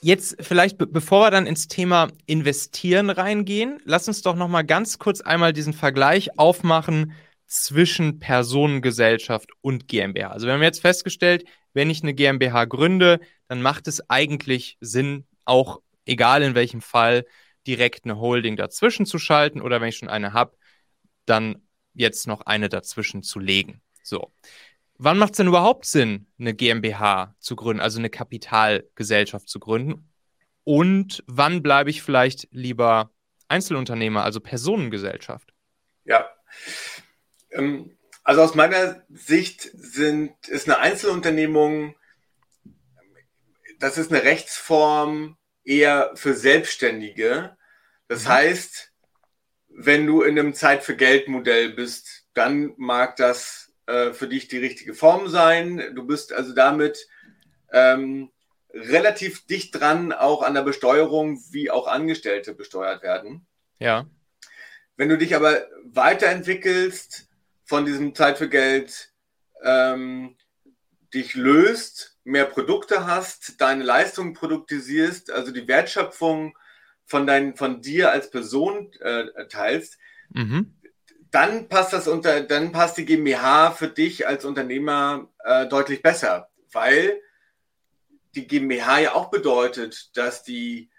Jetzt vielleicht, bevor wir dann ins Thema Investieren reingehen, lass uns doch noch mal ganz kurz einmal diesen Vergleich aufmachen zwischen Personengesellschaft und GmbH. Also wir haben jetzt festgestellt, wenn ich eine GmbH gründe, dann macht es eigentlich Sinn, auch egal in welchem Fall, direkt eine Holding dazwischen zu schalten oder wenn ich schon eine habe, dann jetzt noch eine dazwischen zu legen. So. Wann macht es denn überhaupt Sinn, eine GmbH zu gründen, also eine Kapitalgesellschaft zu gründen? Und wann bleibe ich vielleicht lieber Einzelunternehmer, also Personengesellschaft? Ja. Ähm, also aus meiner Sicht sind, ist eine Einzelunternehmung, das ist eine Rechtsform eher für Selbstständige. Das mhm. heißt, wenn du in einem Zeit für Geld Modell bist, dann mag das äh, für dich die richtige Form sein. Du bist also damit ähm, relativ dicht dran, auch an der Besteuerung, wie auch Angestellte besteuert werden. Ja. Wenn du dich aber weiterentwickelst von diesem Zeit für Geld, ähm, dich löst, mehr Produkte hast, deine Leistungen produktisierst, also die Wertschöpfung von, dein, von dir als Person äh, teilst, mhm dann passt das unter, dann passt die GmbH für dich als Unternehmer äh, deutlich besser, weil die GmbH ja auch bedeutet, dass die,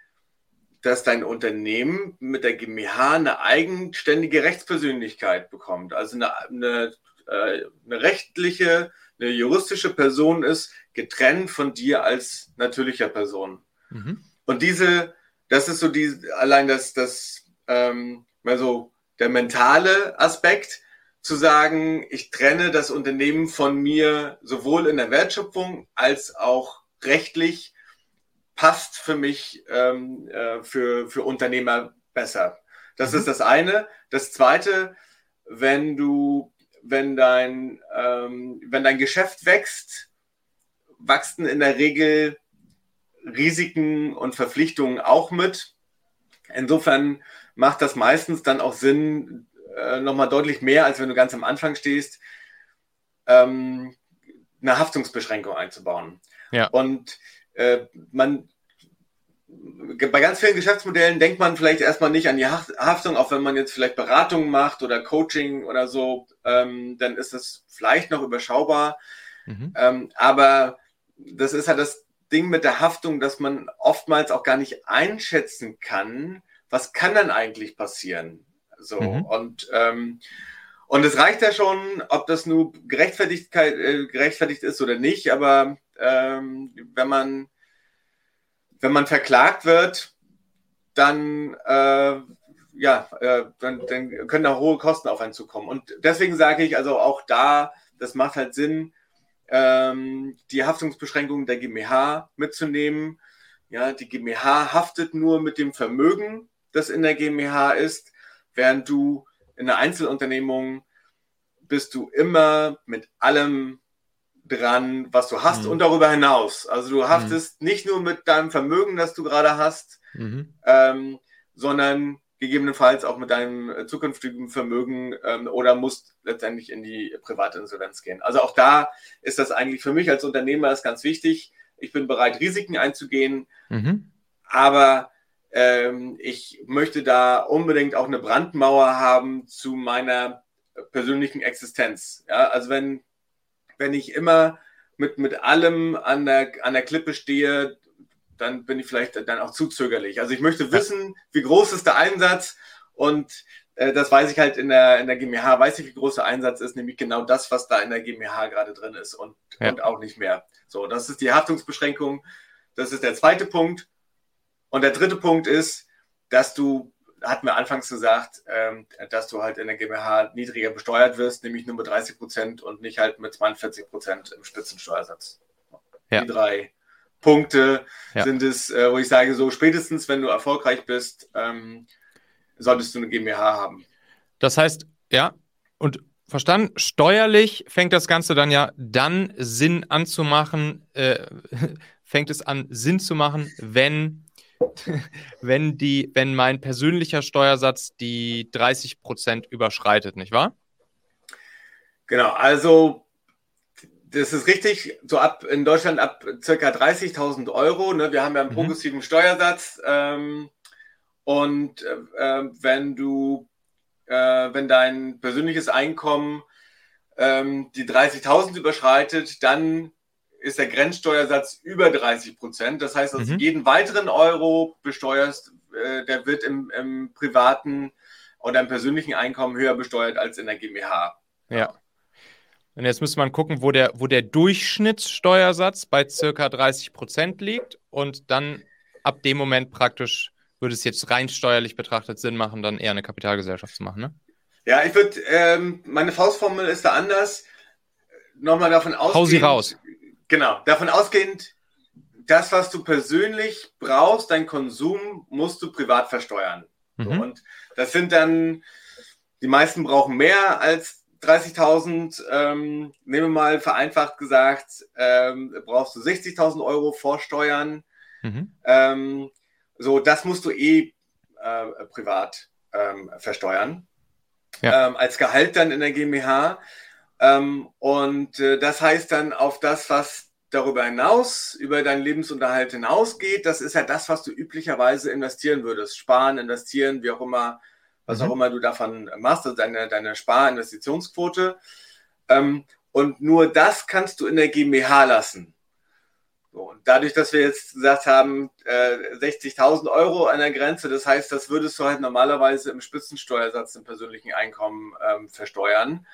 dass dein Unternehmen mit der GmbH eine eigenständige Rechtspersönlichkeit bekommt, also eine, eine, äh, eine rechtliche, eine juristische Person ist, getrennt von dir als natürlicher Person. Mhm. Und diese, das ist so die, allein das, das, ähm, mal so der mentale Aspekt, zu sagen, ich trenne das Unternehmen von mir sowohl in der Wertschöpfung als auch rechtlich, passt für mich ähm, äh, für, für Unternehmer besser. Das mhm. ist das eine. Das zweite, wenn du, wenn dein, ähm, wenn dein Geschäft wächst, wachsen in der Regel Risiken und Verpflichtungen auch mit. Insofern macht das meistens dann auch Sinn, äh, nochmal deutlich mehr, als wenn du ganz am Anfang stehst, ähm, eine Haftungsbeschränkung einzubauen. Ja. Und äh, man bei ganz vielen Geschäftsmodellen denkt man vielleicht erstmal nicht an die Haftung, auch wenn man jetzt vielleicht Beratungen macht oder Coaching oder so, ähm, dann ist das vielleicht noch überschaubar. Mhm. Ähm, aber das ist halt das Ding mit der Haftung, dass man oftmals auch gar nicht einschätzen kann, was kann dann eigentlich passieren? So mhm. und ähm, und es reicht ja schon, ob das nur Gerechtfertigkeit, äh, gerechtfertigt ist oder nicht, aber ähm, wenn man wenn man verklagt wird, dann äh, ja, äh, dann, dann können da hohe Kosten auf einen zukommen. Und deswegen sage ich also auch da, das macht halt Sinn, ähm, die Haftungsbeschränkungen der GmbH mitzunehmen. Ja, die GmbH haftet nur mit dem Vermögen das in der GmbH ist, während du in der Einzelunternehmung bist du immer mit allem dran, was du hast mhm. und darüber hinaus. Also du haftest mhm. nicht nur mit deinem Vermögen, das du gerade hast, mhm. ähm, sondern gegebenenfalls auch mit deinem zukünftigen Vermögen ähm, oder musst letztendlich in die private Insolvenz gehen. Also auch da ist das eigentlich für mich als Unternehmer ist ganz wichtig. Ich bin bereit, Risiken einzugehen, mhm. aber ähm, ich möchte da unbedingt auch eine Brandmauer haben zu meiner persönlichen Existenz. Ja, also wenn, wenn ich immer mit, mit allem an der, an der Klippe stehe, dann bin ich vielleicht dann auch zu zögerlich. Also ich möchte wissen, wie groß ist der Einsatz und äh, das weiß ich halt in der, in der GmbH, weiß ich, wie groß der Einsatz ist, nämlich genau das, was da in der GmbH gerade drin ist und, ja. und auch nicht mehr. So, das ist die Haftungsbeschränkung. Das ist der zweite Punkt. Und der dritte Punkt ist, dass du, hat mir anfangs gesagt, ähm, dass du halt in der GmbH niedriger besteuert wirst, nämlich nur mit 30 Prozent und nicht halt mit 42 Prozent im Spitzensteuersatz. Ja. Die drei Punkte ja. sind es, äh, wo ich sage, so spätestens, wenn du erfolgreich bist, ähm, solltest du eine GmbH haben. Das heißt, ja, und verstanden, steuerlich fängt das Ganze dann ja dann Sinn anzumachen, äh, *laughs* fängt es an Sinn zu machen, wenn *laughs* wenn, die, wenn mein persönlicher Steuersatz die 30 Prozent überschreitet, nicht wahr? Genau, also das ist richtig, so ab in Deutschland ab circa 30.000 Euro. Ne? Wir haben ja einen mhm. progressiven Steuersatz. Ähm, und äh, wenn du, äh, wenn dein persönliches Einkommen ähm, die 30.000 überschreitet, dann ist der Grenzsteuersatz über 30 Prozent. Das heißt, also mhm. jeden weiteren Euro besteuerst, äh, der wird im, im, privaten oder im persönlichen Einkommen höher besteuert als in der GmbH. Ja. Und jetzt müsste man gucken, wo der, wo der Durchschnittssteuersatz bei circa 30 Prozent liegt und dann ab dem Moment praktisch würde es jetzt rein steuerlich betrachtet Sinn machen, dann eher eine Kapitalgesellschaft zu machen, ne? Ja, ich würde, ähm, meine Faustformel ist da anders. Nochmal davon ausgehen. Hau sie raus. Genau, davon ausgehend, das, was du persönlich brauchst, dein Konsum, musst du privat versteuern. Mhm. So, und das sind dann, die meisten brauchen mehr als 30.000. Ähm, nehmen wir mal vereinfacht gesagt, ähm, brauchst du 60.000 Euro Vorsteuern. Mhm. Ähm, so, das musst du eh äh, privat ähm, versteuern. Ja. Ähm, als Gehalt dann in der GmbH. Ähm, und äh, das heißt dann auf das, was darüber hinaus, über deinen Lebensunterhalt hinausgeht, das ist ja das, was du üblicherweise investieren würdest. Sparen, investieren, wie auch immer, was mhm. auch immer du davon machst, also deine, deine Sparinvestitionsquote. Ähm, und nur das kannst du in der GmbH lassen. So, und dadurch, dass wir jetzt gesagt haben, äh, 60.000 Euro an der Grenze, das heißt, das würdest du halt normalerweise im Spitzensteuersatz im persönlichen Einkommen ähm, versteuern.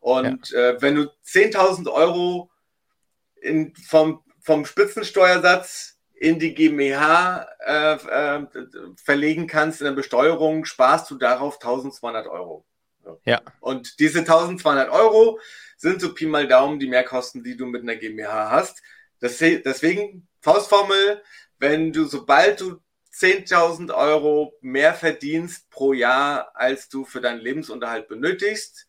Und ja. äh, wenn du 10.000 Euro in, vom, vom Spitzensteuersatz in die GmbH äh, äh, verlegen kannst in der Besteuerung, sparst du darauf 1200 Euro. Ja. Und diese 1200 Euro sind so Pi mal Daumen die Mehrkosten, die du mit einer GmbH hast. Deswegen, Faustformel, wenn du, sobald du 10.000 Euro mehr verdienst pro Jahr, als du für deinen Lebensunterhalt benötigst,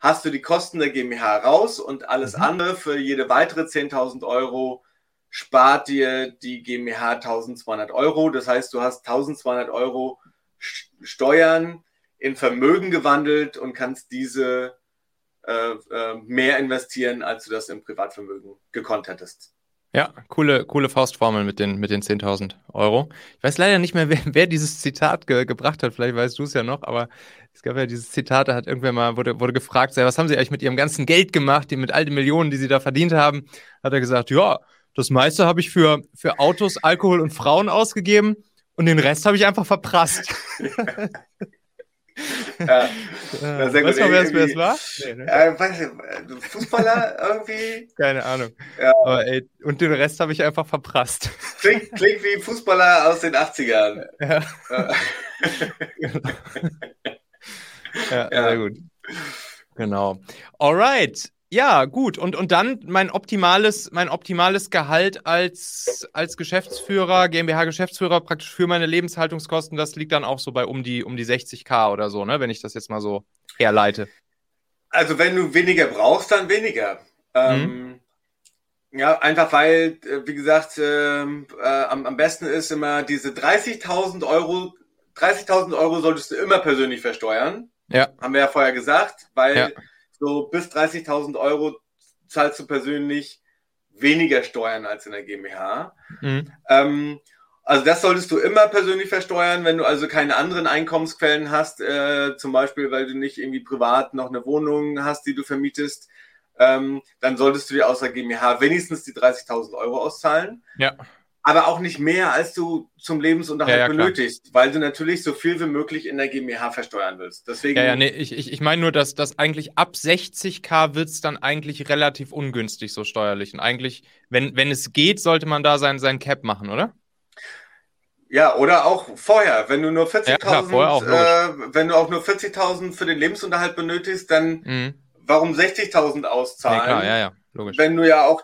hast du die Kosten der GmbH raus und alles mhm. andere für jede weitere 10.000 Euro spart dir die GmbH 1.200 Euro. Das heißt, du hast 1.200 Euro Steuern in Vermögen gewandelt und kannst diese äh, äh, mehr investieren, als du das im Privatvermögen gekonnt hättest. Ja, coole, coole Faustformel mit den, mit den 10.000 Euro. Ich weiß leider nicht mehr, wer, wer dieses Zitat ge gebracht hat. Vielleicht weißt du es ja noch, aber es gab ja dieses Zitat, da hat irgendwer mal, wurde, wurde gefragt, was haben Sie eigentlich mit Ihrem ganzen Geld gemacht, die, mit all den Millionen, die Sie da verdient haben? Hat er gesagt, ja, das meiste habe ich für, für Autos, Alkohol und Frauen ausgegeben und den Rest habe ich einfach verprasst. *laughs* ja, ja, sehr weißt du, wer, es war? Nee, ne? äh, weiß ich, Fußballer irgendwie? Keine Ahnung. Ja. Aber, ey, und den Rest habe ich einfach verprasst. Klingt, klingt wie Fußballer aus den 80ern. Ja, *laughs* ja, ja. sehr gut. Genau. Alright. Ja, gut. Und, und dann mein optimales, mein optimales Gehalt als, als Geschäftsführer, GmbH-Geschäftsführer praktisch für meine Lebenshaltungskosten, das liegt dann auch so bei um die, um die 60k oder so, ne? wenn ich das jetzt mal so herleite. Also wenn du weniger brauchst, dann weniger. Ähm, mhm. ja, einfach weil, äh, wie gesagt, äh, äh, am, am besten ist immer diese 30.000 Euro, 30.000 Euro solltest du immer persönlich versteuern. Ja. Haben wir ja vorher gesagt, weil ja so bis 30.000 Euro zahlst du persönlich weniger Steuern als in der GmbH. Mhm. Ähm, also das solltest du immer persönlich versteuern, wenn du also keine anderen Einkommensquellen hast, äh, zum Beispiel, weil du nicht irgendwie privat noch eine Wohnung hast, die du vermietest, ähm, dann solltest du dir außer GmbH wenigstens die 30.000 Euro auszahlen. Ja aber auch nicht mehr, als du zum Lebensunterhalt ja, ja, benötigst, weil du natürlich so viel wie möglich in der GmbH versteuern willst. Deswegen ja, ja, nee, ich, ich, ich meine nur, dass das eigentlich ab 60k wird es dann eigentlich relativ ungünstig so steuerlich. Und eigentlich, wenn, wenn es geht, sollte man da sein, sein Cap machen, oder? Ja, oder auch vorher, wenn du nur 40.000, ja, äh, wenn du auch nur 40.000 für den Lebensunterhalt benötigst, dann mhm. warum 60.000 auszahlen? Nee, klar, ja, ja, logisch. Wenn du ja auch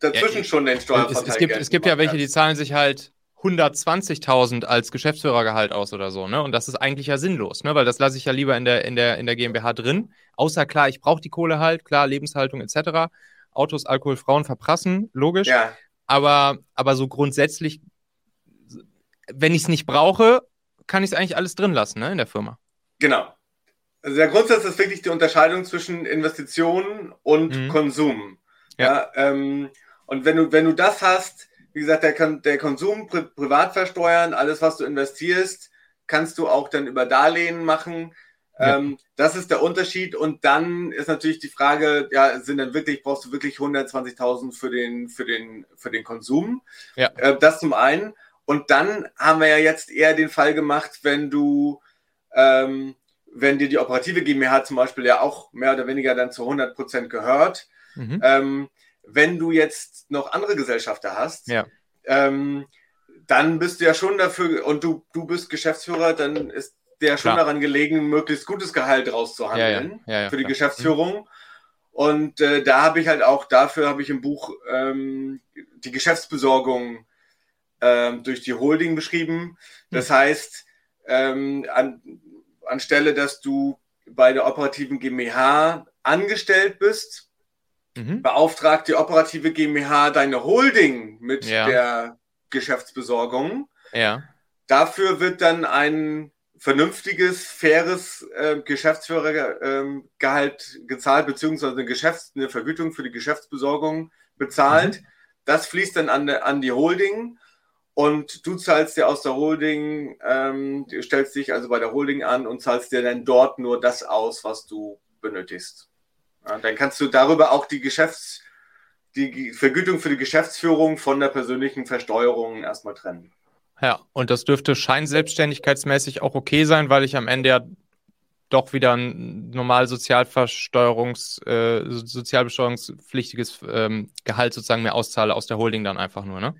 dazwischen ja, schon den Steuervorteil es, es gibt, es gibt ja welche, die zahlen sich halt 120.000 als Geschäftsführergehalt aus oder so, ne? Und das ist eigentlich ja sinnlos, ne? Weil das lasse ich ja lieber in der, in der, in der GmbH drin. Außer klar, ich brauche die Kohle halt, klar, Lebenshaltung etc. Autos, Alkohol, Frauen verprassen, logisch. Ja. Aber, aber so grundsätzlich, wenn ich es nicht brauche, kann ich es eigentlich alles drin lassen, ne? In der Firma. Genau. Also der Grundsatz ist wirklich die Unterscheidung zwischen Investitionen und mhm. Konsum. Ja. ja ähm, und wenn du, wenn du das hast, wie gesagt, der, der Konsum pri privat versteuern, alles, was du investierst, kannst du auch dann über Darlehen machen. Ja. Ähm, das ist der Unterschied. Und dann ist natürlich die Frage, ja, sind dann wirklich, brauchst du wirklich 120.000 für den, für den, für den Konsum? Ja. Äh, das zum einen. Und dann haben wir ja jetzt eher den Fall gemacht, wenn du, ähm, wenn dir die operative GmbH zum Beispiel ja auch mehr oder weniger dann zu 100 Prozent gehört, Mhm. Ähm, wenn du jetzt noch andere Gesellschafter hast, ja. ähm, dann bist du ja schon dafür, und du, du bist Geschäftsführer, dann ist der schon Klar. daran gelegen, möglichst gutes Gehalt rauszuhandeln ja, ja. für die Geschäftsführung. Mhm. Und äh, da habe ich halt auch, dafür habe ich im Buch ähm, die Geschäftsbesorgung ähm, durch die Holding beschrieben. Das mhm. heißt, ähm, an, anstelle, dass du bei der operativen GmbH angestellt bist, mhm. beauftragt die operative GmbH deine Holding mit ja. der Geschäftsbesorgung. Ja. Dafür wird dann ein vernünftiges, faires äh, Geschäftsführergehalt äh, gezahlt, beziehungsweise eine, Geschäfts-, eine Vergütung für die Geschäftsbesorgung bezahlt. Mhm. Das fließt dann an, an die Holding und du zahlst dir aus der Holding, ähm, stellst dich also bei der Holding an und zahlst dir dann dort nur das aus, was du benötigst. Ja, dann kannst du darüber auch die Geschäfts- die Vergütung für die Geschäftsführung von der persönlichen Versteuerung erstmal trennen. Ja, und das dürfte scheinselbstständigkeitsmäßig auch okay sein, weil ich am Ende ja doch wieder ein normal Sozialversteuerungs, äh, sozialbesteuerungspflichtiges ähm, Gehalt sozusagen mehr auszahle aus der Holding dann einfach nur, ne?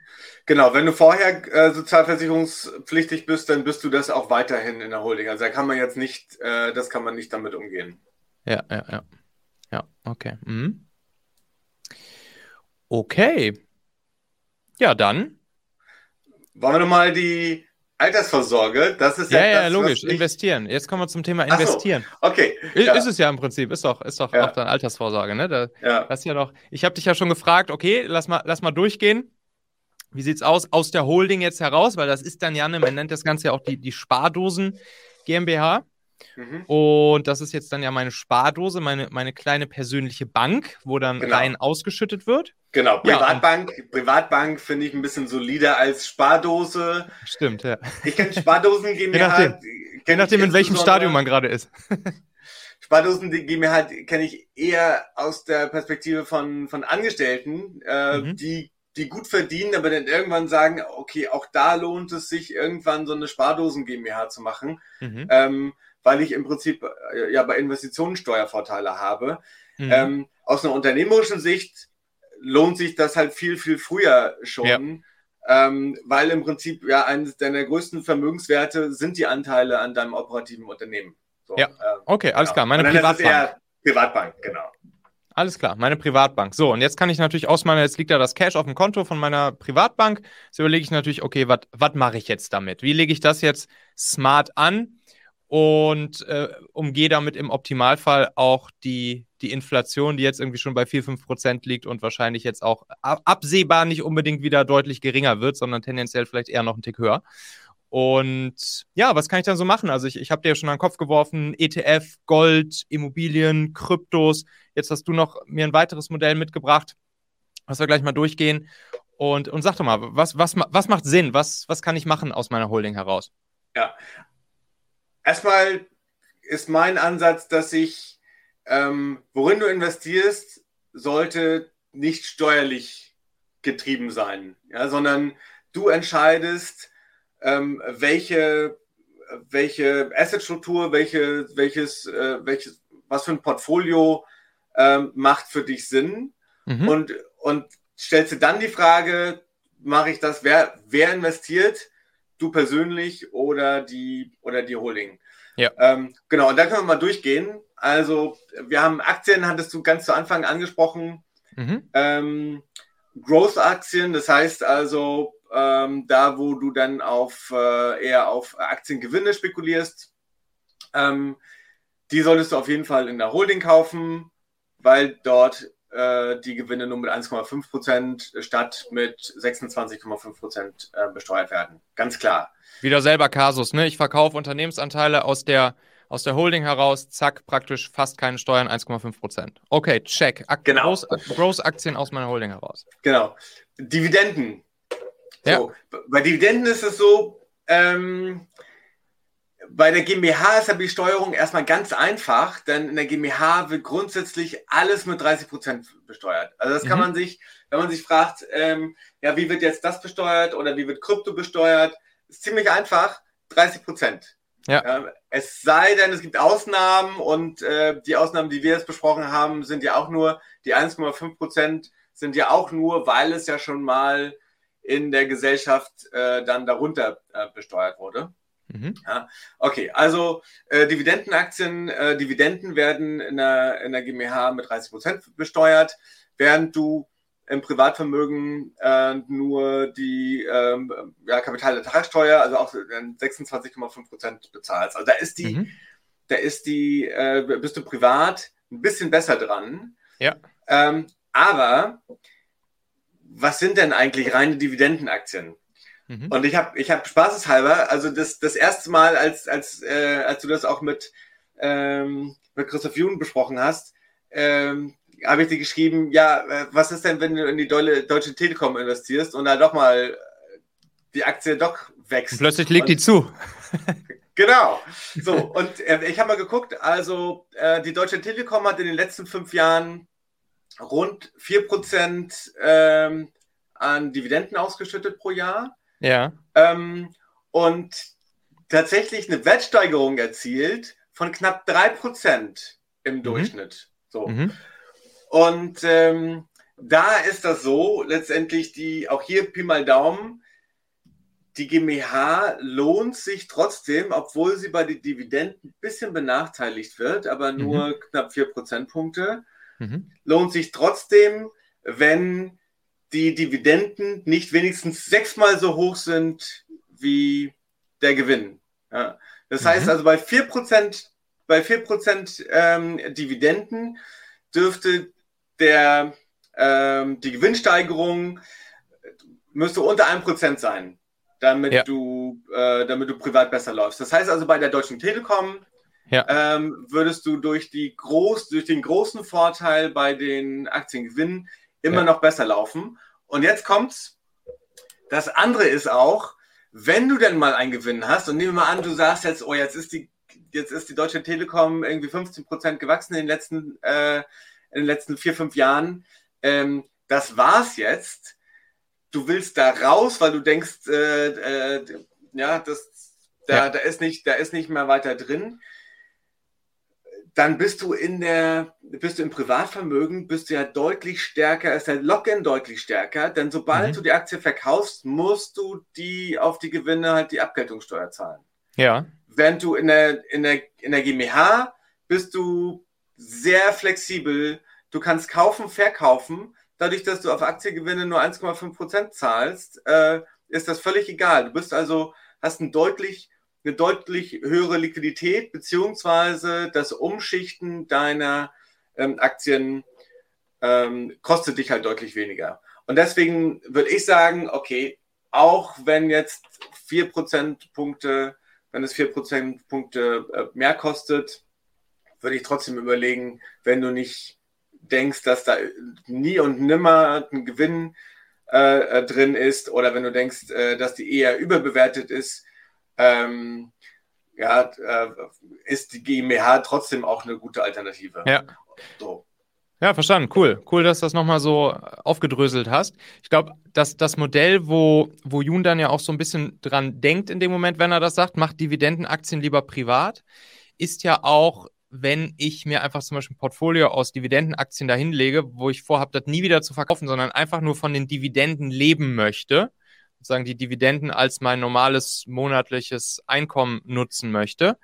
Genau, wenn du vorher äh, sozialversicherungspflichtig bist, dann bist du das auch weiterhin in der Holding. Also da kann man jetzt nicht, äh, das kann man nicht damit umgehen. Ja, ja, ja. Ja, okay. Mhm. Okay. Ja, dann. Wollen wir nochmal die Altersvorsorge, das ist ja, ja, ja logisch. Investieren. Jetzt kommen wir zum Thema Investieren. So, okay. Ist, ja. ist es ja im Prinzip. Ist doch, ist doch ja. auch dann Altersvorsorge, ne? Da, ja. Das ja doch. Ich habe dich ja schon gefragt. Okay, lass mal, lass mal durchgehen. Wie sieht's aus aus der Holding jetzt heraus? Weil das ist dann ja, ne, man nennt das Ganze ja auch die, die Spardosen GmbH. Mhm. Und das ist jetzt dann ja meine Spardose, meine, meine kleine persönliche Bank, wo dann genau. rein ausgeschüttet wird. Genau, Privatbank, ja, Privatbank finde ich ein bisschen solider als Spardose. Stimmt, ja. Ich kenne Spardosen GmbH. *laughs* Je nachdem, je nachdem in welchem Stadium man gerade ist. *laughs* Spardosen GmbH kenne ich eher aus der Perspektive von, von Angestellten, äh, mhm. die die gut verdienen, aber dann irgendwann sagen, okay, auch da lohnt es sich, irgendwann so eine Spardosen GmbH zu machen. Mhm. Ähm, weil ich im Prinzip äh, ja bei Investitionen Steuervorteile habe. Mhm. Ähm, aus einer unternehmerischen Sicht lohnt sich das halt viel, viel früher schon. Ja. Ähm, weil im Prinzip ja eines deiner größten Vermögenswerte sind die Anteile an deinem operativen Unternehmen. So, ja, ähm, okay, alles genau. klar. Meine Privatbank. Privatbank, genau. Alles klar, meine Privatbank. So, und jetzt kann ich natürlich aus meiner, jetzt liegt da das Cash auf dem Konto von meiner Privatbank. Jetzt überlege ich natürlich, okay, was mache ich jetzt damit? Wie lege ich das jetzt smart an? Und äh, umgehe damit im Optimalfall auch die, die Inflation, die jetzt irgendwie schon bei 4, 5 Prozent liegt und wahrscheinlich jetzt auch absehbar nicht unbedingt wieder deutlich geringer wird, sondern tendenziell vielleicht eher noch einen Tick höher. Und ja, was kann ich dann so machen? Also ich, ich habe dir schon an den Kopf geworfen, ETF, Gold, Immobilien, Kryptos. Jetzt hast du noch mir ein weiteres Modell mitgebracht, was wir gleich mal durchgehen. Und, und sag doch mal, was, was, was macht Sinn? Was, was kann ich machen aus meiner Holding heraus? Ja, erstmal ist mein Ansatz, dass ich, ähm, worin du investierst, sollte nicht steuerlich getrieben sein, ja, sondern du entscheidest, ähm, welche, welche Assetstruktur, welche, welches, äh, welches, was für ein Portfolio ähm, macht für dich Sinn mhm. und, und stellst dir dann die Frage, mache ich das, wer, wer investiert du persönlich oder die, oder die Holding. Ja. Ähm, genau, und da können wir mal durchgehen. Also, wir haben Aktien, hattest du ganz zu Anfang angesprochen. Mhm. Ähm, Growth-Aktien, das heißt also, ähm, da wo du dann auf äh, eher auf Aktiengewinne spekulierst, ähm, die solltest du auf jeden Fall in der Holding kaufen, weil dort äh, die Gewinne nur mit 1,5 Prozent statt mit 26,5 Prozent äh, besteuert werden. Ganz klar. Wieder selber Kasus, ne? Ich verkaufe Unternehmensanteile aus der, aus der Holding heraus, zack, praktisch fast keine Steuern, 1,5 Prozent. Okay, check. Ak genau. Groß-Aktien aus meiner Holding heraus. Genau. Dividenden. So, ja. Bei Dividenden ist es so, ähm, bei der GmbH ist ja die Steuerung erstmal ganz einfach, denn in der GmbH wird grundsätzlich alles mit 30 Prozent besteuert. Also das kann mhm. man sich, wenn man sich fragt, ähm, ja, wie wird jetzt das besteuert oder wie wird Krypto besteuert, ist ziemlich einfach, 30 Prozent. Ja. ja. Es sei denn, es gibt Ausnahmen und äh, die Ausnahmen, die wir jetzt besprochen haben, sind ja auch nur, die 1,5 Prozent sind ja auch nur, weil es ja schon mal in der Gesellschaft äh, dann darunter äh, besteuert wurde. Mhm. Ja, okay, also äh, Dividendenaktien, äh, Dividenden werden in der, in der GmbH mit 30 Prozent besteuert, während du im Privatvermögen äh, nur die ähm, ja, Kapitalertragssteuer, also auch 26,5 Prozent bezahlst. Also da ist die, mhm. da ist die, äh, bist du privat ein bisschen besser dran. Ja. Ähm, aber was sind denn eigentlich reine Dividendenaktien? Mhm. Und ich habe ich hab spaßeshalber, also das, das erste Mal, als, als, äh, als du das auch mit, ähm, mit Christoph Jun besprochen hast, ähm, habe ich dir geschrieben, ja, äh, was ist denn, wenn du in die Deutsche Telekom investierst und da doch mal die Aktie doch wächst. Und plötzlich legt und, die zu. *laughs* genau. So, und äh, ich habe mal geguckt, also äh, die Deutsche Telekom hat in den letzten fünf Jahren rund 4% ähm, an Dividenden ausgeschüttet pro Jahr. Ja. Ähm, und tatsächlich eine Wertsteigerung erzielt von knapp 3% im mhm. Durchschnitt. So. Mhm. Und ähm, da ist das so, letztendlich die, auch hier Pi mal Daumen, die GmbH lohnt sich trotzdem, obwohl sie bei den Dividenden ein bisschen benachteiligt wird, aber nur mhm. knapp 4 Prozentpunkte, mhm. lohnt sich trotzdem, wenn die Dividenden nicht wenigstens sechsmal so hoch sind wie der Gewinn. Ja. Das mhm. heißt also bei 4%, bei 4% ähm, Dividenden dürfte der, ähm, die Gewinnsteigerung müsste unter 1% sein, damit, ja. du, äh, damit du privat besser läufst. Das heißt also bei der Deutschen Telekom ja. ähm, würdest du durch, die groß, durch den großen Vorteil bei den Aktiengewinnen immer ja. noch besser laufen. Und jetzt kommt's. Das andere ist auch, wenn du denn mal einen Gewinn hast und nehmen wir mal an, du sagst jetzt, oh, jetzt ist die, jetzt ist die Deutsche Telekom irgendwie 15 Prozent gewachsen in den letzten, äh, in den letzten vier, fünf Jahren. Ähm, das war's jetzt. Du willst da raus, weil du denkst, äh, äh, ja, das, da, ja. da ist nicht, da ist nicht mehr weiter drin dann bist du in der, bist du im Privatvermögen, bist du ja deutlich stärker, ist der Login deutlich stärker, denn sobald mhm. du die Aktie verkaufst, musst du die auf die Gewinne halt die Abgeltungssteuer zahlen. Ja. Während du in der, in der, in der GmbH bist du sehr flexibel, du kannst kaufen, verkaufen, dadurch, dass du auf Aktiengewinne nur 1,5 Prozent zahlst, äh, ist das völlig egal. Du bist also, hast ein deutlich eine deutlich höhere Liquidität beziehungsweise das Umschichten deiner ähm, Aktien ähm, kostet dich halt deutlich weniger. Und deswegen würde ich sagen, okay, auch wenn jetzt 4 Prozentpunkte, wenn es 4 Prozentpunkte äh, mehr kostet, würde ich trotzdem überlegen, wenn du nicht denkst, dass da nie und nimmer ein Gewinn äh, äh drin ist oder wenn du denkst, äh, dass die eher überbewertet ist, ähm, ja, äh, ist die GmbH trotzdem auch eine gute Alternative. Ja. So. Ja, verstanden. Cool. Cool, dass du das nochmal so aufgedröselt hast. Ich glaube, dass das Modell, wo, wo Jun dann ja auch so ein bisschen dran denkt in dem Moment, wenn er das sagt, macht Dividendenaktien lieber privat, ist ja auch, wenn ich mir einfach zum Beispiel ein Portfolio aus Dividendenaktien dahinlege, wo ich vorhabe, das nie wieder zu verkaufen, sondern einfach nur von den Dividenden leben möchte, sozusagen die Dividenden als mein normales monatliches Einkommen nutzen möchte,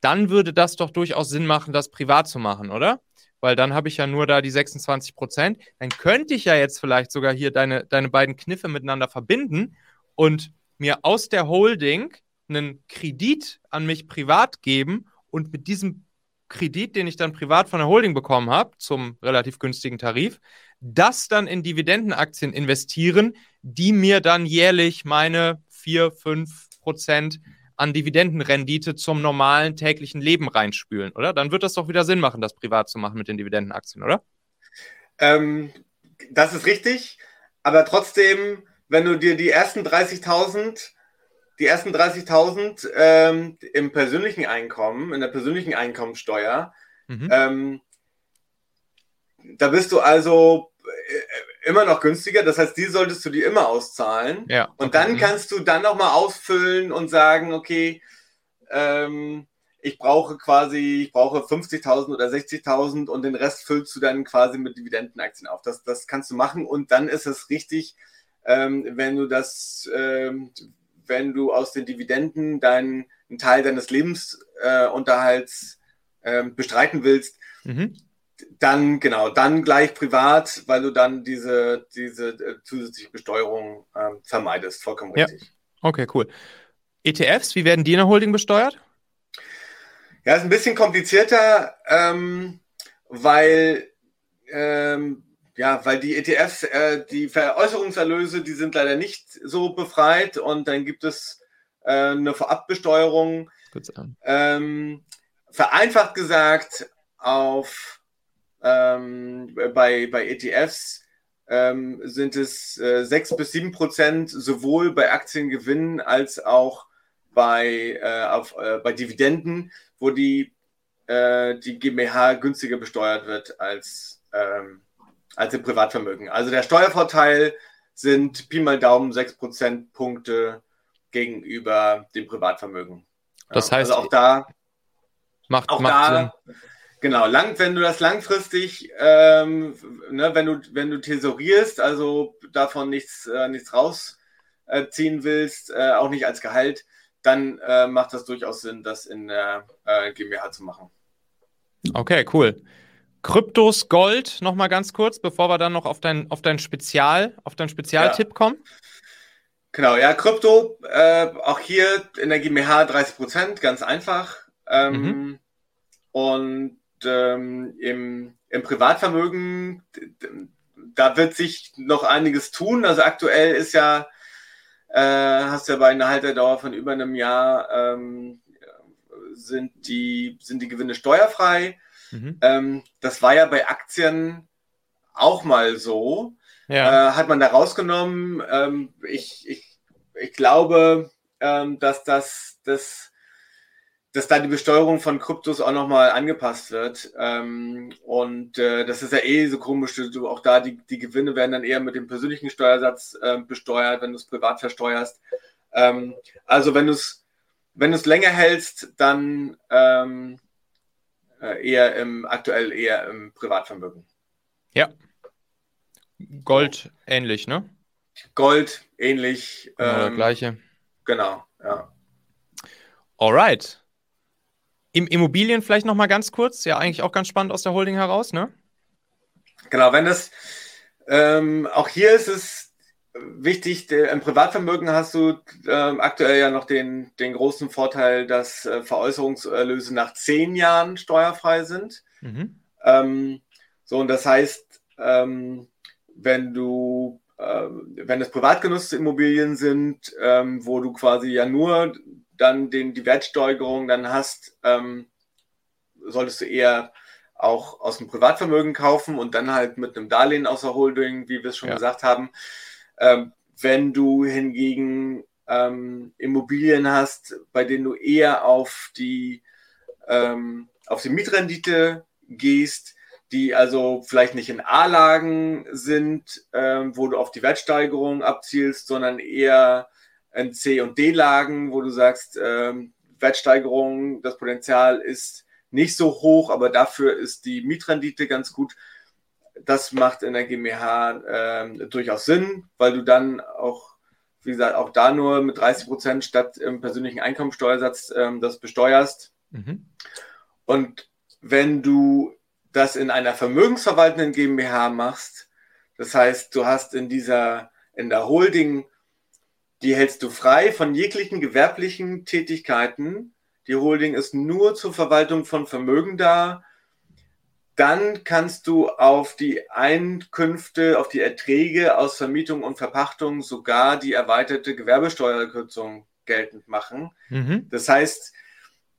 dann würde das doch durchaus Sinn machen, das privat zu machen, oder? Weil dann habe ich ja nur da die 26 Prozent. Dann könnte ich ja jetzt vielleicht sogar hier deine, deine beiden Kniffe miteinander verbinden und mir aus der Holding einen Kredit an mich privat geben und mit diesem Kredit, den ich dann privat von der Holding bekommen habe, zum relativ günstigen Tarif, das dann in Dividendenaktien investieren, die mir dann jährlich meine 4, 5 Prozent an Dividendenrendite zum normalen täglichen Leben reinspülen, oder? Dann wird das doch wieder Sinn machen, das privat zu machen mit den Dividendenaktien, oder? Ähm, das ist richtig, aber trotzdem, wenn du dir die ersten 30.000 die ersten 30.000 ähm, im persönlichen Einkommen, in der persönlichen Einkommensteuer, mhm. ähm, da bist du also äh, immer noch günstiger. Das heißt, die solltest du dir immer auszahlen. Ja, okay. Und dann mhm. kannst du dann nochmal ausfüllen und sagen, okay, ähm, ich brauche quasi, ich brauche 50.000 oder 60.000 und den Rest füllst du dann quasi mit Dividendenaktien auf. Das, das kannst du machen und dann ist es richtig, ähm, wenn du das, ähm, wenn du aus den Dividenden deinen einen Teil deines Lebensunterhalts äh, bestreiten willst, mhm dann, genau, dann gleich privat, weil du dann diese, diese äh, zusätzliche Besteuerung ähm, vermeidest. Vollkommen richtig. Ja. Okay, cool. ETFs, wie werden die in der Holding besteuert? Ja, ist ein bisschen komplizierter, ähm, weil, ähm, ja, weil die ETFs, äh, die Veräußerungserlöse, die sind leider nicht so befreit und dann gibt es äh, eine Vorabbesteuerung. Ähm, vereinfacht gesagt, auf ähm, bei, bei ETFs ähm, sind es äh, 6 bis 7 Prozent sowohl bei Aktiengewinnen als auch bei, äh, auf, äh, bei Dividenden, wo die, äh, die GmbH günstiger besteuert wird als, ähm, als im Privatvermögen. Also der Steuervorteil sind Pi mal Daumen 6 Prozentpunkte gegenüber dem Privatvermögen. Das heißt, also auch da macht, auch macht da, Sinn. Genau, lang, wenn du das langfristig, ähm, ne, wenn du, wenn du tesorierst, also davon nichts, äh, nichts rausziehen willst, äh, auch nicht als Gehalt, dann äh, macht das durchaus Sinn, das in der äh, GmbH zu machen. Okay, cool. Kryptos, Gold, nochmal ganz kurz, bevor wir dann noch auf dein, auf dein Spezial, auf deinen Spezialtipp Ja. kommen. Genau, ja, Krypto, äh, auch hier in der GmbH 30 Prozent, ganz einfach. Ähm, Und ähm, im, im Privatvermögen, da wird sich noch einiges tun. Also aktuell ist ja, äh, hast du ja bei einer Halterdauer von über einem Jahr, ähm, sind, die, sind die Gewinne steuerfrei. Mhm. Ähm, das war ja bei Aktien auch mal so Ja. äh, hat man da rausgenommen. Ähm, ich, ich, ich glaube, ähm, dass das, das dass da die Besteuerung von Kryptos auch nochmal angepasst wird. Ähm, und äh, das ist ja eh so komisch, du auch da die, die Gewinne werden dann eher mit dem persönlichen Steuersatz äh, besteuert, wenn du es privat versteuerst. Ähm, also wenn du es wenn du es länger hältst, dann ähm, äh, eher im aktuell eher im Privatvermögen. Gold ähnlich, ne? Gold ähnlich. Genau, ähm, gleiche. Genau, ja. Alright. Im Immobilien vielleicht nochmal ganz kurz. Ja, eigentlich auch ganz spannend aus der Holding heraus, ne? Genau, wenn das, ähm, auch hier ist es wichtig, der, im Privatvermögen hast du ähm, aktuell ja noch den, den großen Vorteil, dass äh, Veräußerungserlöse nach zehn Jahren steuerfrei sind. Mhm. Ähm, so, und das heißt, ähm, wenn du, ähm, wenn es privat genutzte Immobilien sind, ähm, wo du quasi ja nur dann den, die Wertsteigerung dann hast, ähm, solltest du eher auch aus dem Privatvermögen kaufen und dann halt mit einem Darlehen aus der Holding, wie wir es schon Ja. gesagt haben. Ähm, wenn du hingegen ähm, Immobilien hast, bei denen du eher auf die, ähm, auf die Mietrendite gehst, die also vielleicht nicht in A-Lagen sind, ähm, wo du auf die Wertsteigerung abzielst, sondern eher C- und D-Lagen, wo du sagst, ähm, Wertsteigerung, das Potenzial ist nicht so hoch, aber dafür ist die Mietrendite ganz gut. Das macht in der GmbH ähm, durchaus Sinn, weil du dann auch, wie gesagt, auch da nur mit 30 Prozent statt im persönlichen Einkommensteuersatz ähm, das besteuerst. Mhm. Und wenn du das in einer vermögensverwaltenden GmbH machst, das heißt, du hast in dieser, in der Holding, die hältst du frei von jeglichen gewerblichen Tätigkeiten. Die Holding ist nur zur Verwaltung von Vermögen da. Dann kannst du auf die Einkünfte, auf die Erträge aus Vermietung und Verpachtung sogar die erweiterte Gewerbesteuerkürzung geltend machen. Mhm. Das heißt,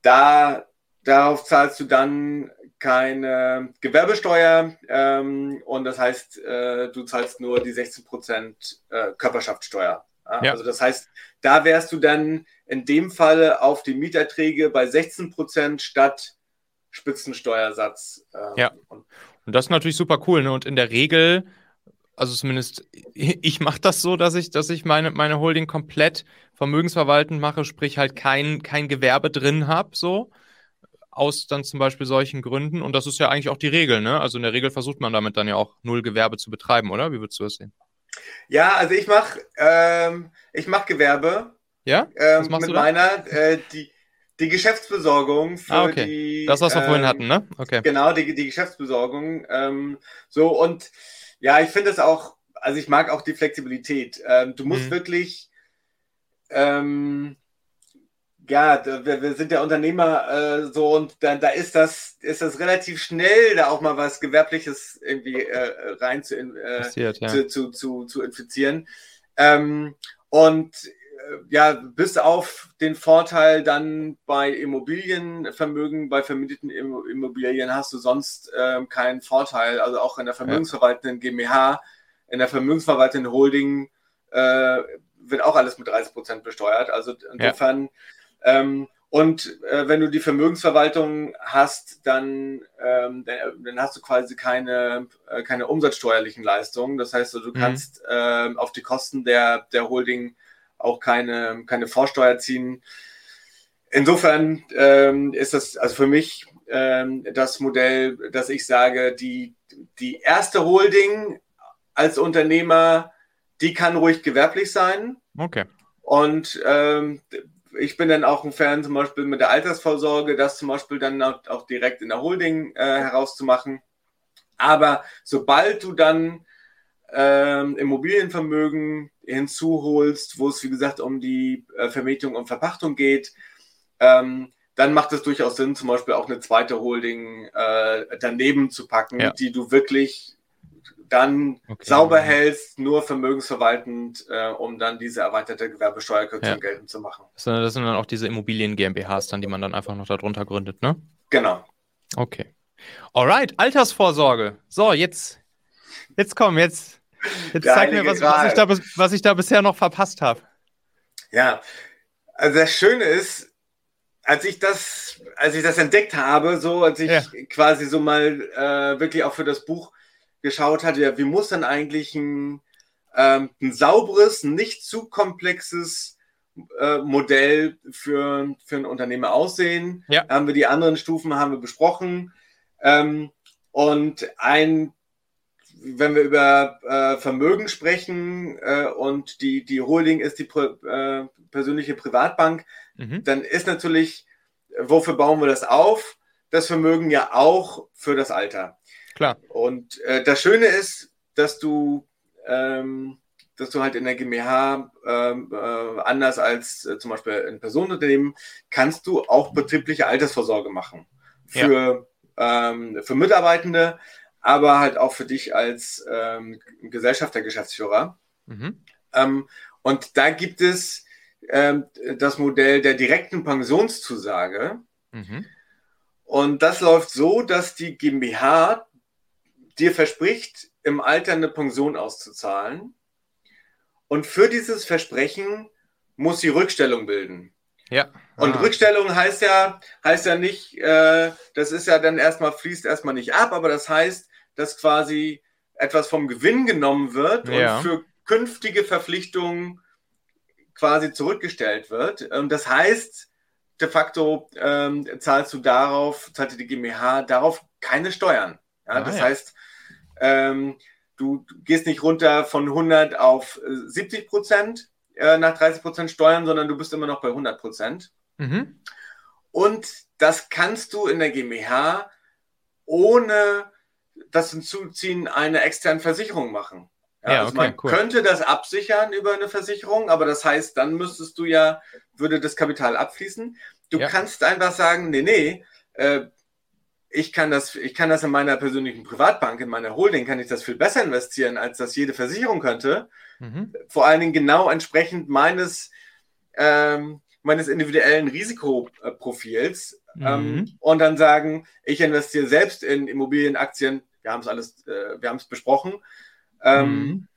da, darauf zahlst du dann keine Gewerbesteuer ähm, und das heißt, äh, du zahlst nur die 16% äh, Körperschaftssteuer. Ja? Also das heißt, da wärst du dann in dem Falle auf die Mieterträge bei 16% statt Spitzensteuersatz. ähm, Ja. Und, Und das ist natürlich super cool, ne? Und in der Regel, also zumindest *laughs* ich mache das so, dass ich, dass ich meine, meine Holding komplett vermögensverwaltend mache, sprich halt kein, kein Gewerbe drin habe, so. Aus dann zum Beispiel solchen Gründen. Und das ist ja eigentlich auch die Regel, ne? Also in der Regel versucht man damit dann ja auch null Gewerbe zu betreiben, oder? Wie würdest du das sehen? Ja, also ich mache ähm, ich mach Gewerbe Ja? ähm, Was machst mit du da? meiner, äh, die, die Geschäftsbesorgung für Ah, okay. die. Das, was wir vorhin ähm, hatten, ne? Okay. Genau, die, die Geschäftsbesorgung. Ähm, so und ja, ich finde es auch, also ich mag auch die Flexibilität. Ähm, du musst Mhm. wirklich, ähm, ja, wir, wir sind ja Unternehmer äh, so und da, da ist das, ist das relativ schnell, da auch mal was Gewerbliches irgendwie äh, rein zu, äh, Passiert, ja. zu, zu, zu, zu infizieren. Ähm, und äh, ja, bis auf den Vorteil dann bei Immobilienvermögen, bei vermieteten Immo- Immobilien hast du sonst ähm, keinen Vorteil. Also auch in der vermögensverwaltenden GmbH in der vermögensverwaltenden Holding äh, wird auch alles mit 30 Prozent besteuert. Also insofern. Ähm, und äh, wenn du die Vermögensverwaltung hast, dann, ähm, dann, dann, hast du quasi keine, äh, keine umsatzsteuerlichen Leistungen. Das heißt, du mhm. kannst äh, auf die Kosten der, der Holding auch keine, keine Vorsteuer ziehen. Insofern ähm, ist das also für mich ähm, das Modell, dass ich sage, die, die erste Holding als Unternehmer, die kann ruhig gewerblich sein. Okay. Und ähm, ich bin dann auch ein Fan zum Beispiel mit der Altersvorsorge, das zum Beispiel dann auch, direkt in der Holding äh, herauszumachen. Aber sobald du dann ähm, Immobilienvermögen hinzuholst, wo es wie gesagt um die äh, Vermietung und Verpachtung geht, ähm, dann macht es durchaus Sinn, zum Beispiel auch eine zweite Holding äh, daneben zu packen, ja. die du wirklich dann okay. sauber hältst, nur vermögensverwaltend, äh, um dann diese erweiterte Gewerbesteuerkürzung ja. geltend zu machen. Das sind, das sind dann auch diese Immobilien GmbHs dann, die man dann einfach noch darunter gründet, ne? Genau. Okay. Alright, Altersvorsorge. So, jetzt, jetzt komm, jetzt, jetzt zeig mir, was, was, ich da, was ich da bisher noch verpasst habe. Ja, also das Schöne ist, als ich das, als ich das entdeckt habe, so als ich ja. quasi so mal äh, wirklich auch für das Buch geschaut hat, ja, wie muss dann eigentlich ein, ähm, ein sauberes, nicht zu komplexes äh, Modell für, für ein Unternehmer aussehen. Ja. Haben wir die anderen Stufen haben wir besprochen. Ähm, und ein, wenn wir über äh, Vermögen sprechen äh, und die, die Holding ist die äh, persönliche Privatbank, mhm. dann ist natürlich, wofür bauen wir das auf? Das Vermögen ja auch für das Alter. Klar. Und äh, das Schöne ist, dass du, ähm, dass du halt in der GmbH ähm, äh, anders als äh, zum Beispiel in Personenunternehmen kannst du auch betriebliche Altersvorsorge machen für, ja. ähm, für Mitarbeitende, aber halt auch für dich als ähm, Gesellschafter, Geschäftsführer. Mhm. Ähm, und da gibt es ähm, das Modell der direkten Pensionszusage. Mhm. Und das läuft so, dass die GmbH dir verspricht, im Alter eine Pension auszuzahlen. Und für dieses Versprechen muss sie Rückstellung bilden. Ja. Und ah. Rückstellung heißt ja, heißt ja nicht, äh, das ist ja dann erstmal, fließt erstmal nicht ab, aber das heißt, dass quasi etwas vom Gewinn genommen wird ja. und für künftige Verpflichtungen quasi zurückgestellt wird. Und das heißt, de facto ähm, zahlst du darauf, zahlte die GmbH darauf keine Steuern. Ja, ah, das ja. heißt, ähm, du gehst nicht runter von 100 auf 70 äh, Prozent äh, nach 30 Prozent Steuern, sondern du bist immer noch bei 100 Prozent. Mhm. Und das kannst du in der GmbH ohne das Hinzuziehen einer externen Versicherung machen. Ja, ja, also man cool. könnte das absichern über eine Versicherung, aber das heißt, dann müsstest du ja, würde das Kapital abfließen. Du ja. kannst einfach sagen, nee, nee, äh, ich kann das, ich kann das in meiner persönlichen Privatbank, in meiner Holding, kann ich das viel besser investieren, als das jede Versicherung könnte. Mhm. Vor allen Dingen genau entsprechend meines, ähm, meines individuellen Risikoprofils. Mhm. Ähm, und dann sagen, ich investiere selbst in Immobilienaktien. Wir haben es alles, äh, wir haben es besprochen. Ähm, mhm.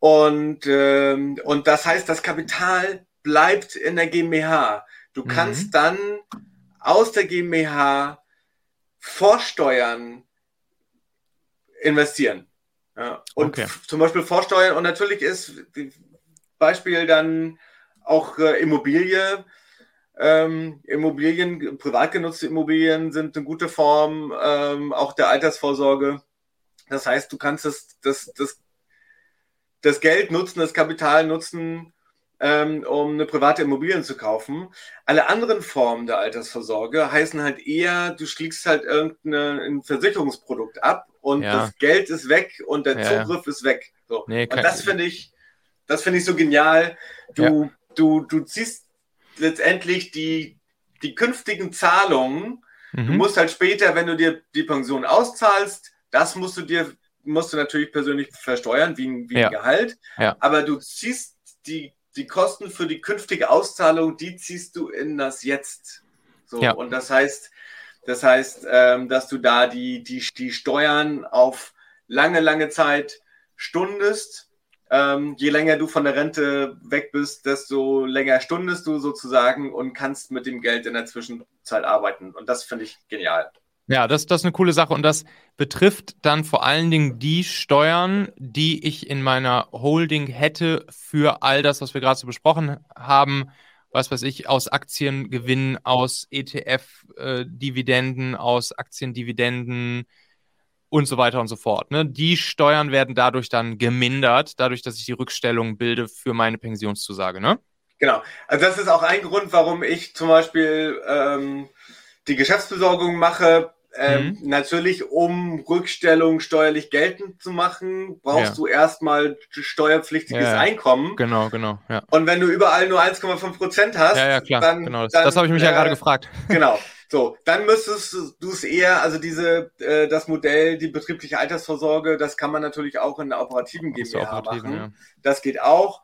und, ähm, und das heißt, das Kapital bleibt in der GmbH. Du kannst mhm. dann aus der GmbH Vorsteuern investieren. Ja, und okay. zum Beispiel Vorsteuern und natürlich ist Beispiel dann auch äh, Immobilie. Ähm, Immobilien, privat genutzte Immobilien sind eine gute Form ähm, auch der Altersvorsorge. Das heißt, du kannst das, das, das, das Geld nutzen, das Kapital nutzen, ähm, um eine private Immobilie zu kaufen. Alle anderen Formen der Altersvorsorge heißen halt eher, du schließt halt irgendein Versicherungsprodukt ab und ja. das Geld ist weg und der ja. Zugriff ist weg. So. Nee, und das finde ich, das finde ich so genial. Du, ja. du, du ziehst letztendlich die, die künftigen Zahlungen. Mhm. Du musst halt später, wenn du dir die Pension auszahlst, das musst du dir, musst du natürlich persönlich versteuern, wie ein, wie ein Gehalt. Aber du ziehst die die Kosten für die künftige Auszahlung, die ziehst du in das Jetzt. So, ja. und das heißt, das heißt, ähm, dass du da die, die, die Steuern auf lange, lange Zeit stundest, ähm, je länger du von der Rente weg bist, desto länger stundest du sozusagen und kannst mit dem Geld in der Zwischenzeit arbeiten. Und das finde ich genial. Ja, das, das ist eine coole Sache und das betrifft dann vor allen Dingen die Steuern, die ich in meiner Holding hätte für all das, was wir gerade so besprochen haben. Was weiß ich, aus Aktiengewinn, aus ETF-Dividenden, äh, aus Aktiendividenden und so weiter und so fort. Ne? Die Steuern werden dadurch dann gemindert, dadurch, dass ich die Rückstellung bilde für meine Pensionszusage. Ne? Genau. Also das ist auch ein Grund, warum ich zum Beispiel ähm, die Geschäftsbesorgung mache ähm, mhm. Natürlich, um Rückstellung steuerlich geltend zu machen, brauchst ja. du erstmal steuerpflichtiges ja, ja. Einkommen. Genau, genau. Ja. Und wenn du überall nur 1,5 Prozent hast, ja, ja, klar. dann. Genau, das, das habe ich mich äh, ja gerade gefragt. *laughs* Genau. So, dann müsstest du es eher, also diese, äh, das Modell, die betriebliche Altersvorsorge, das kann man natürlich auch in der operativen GmbH machen. Das geht auch.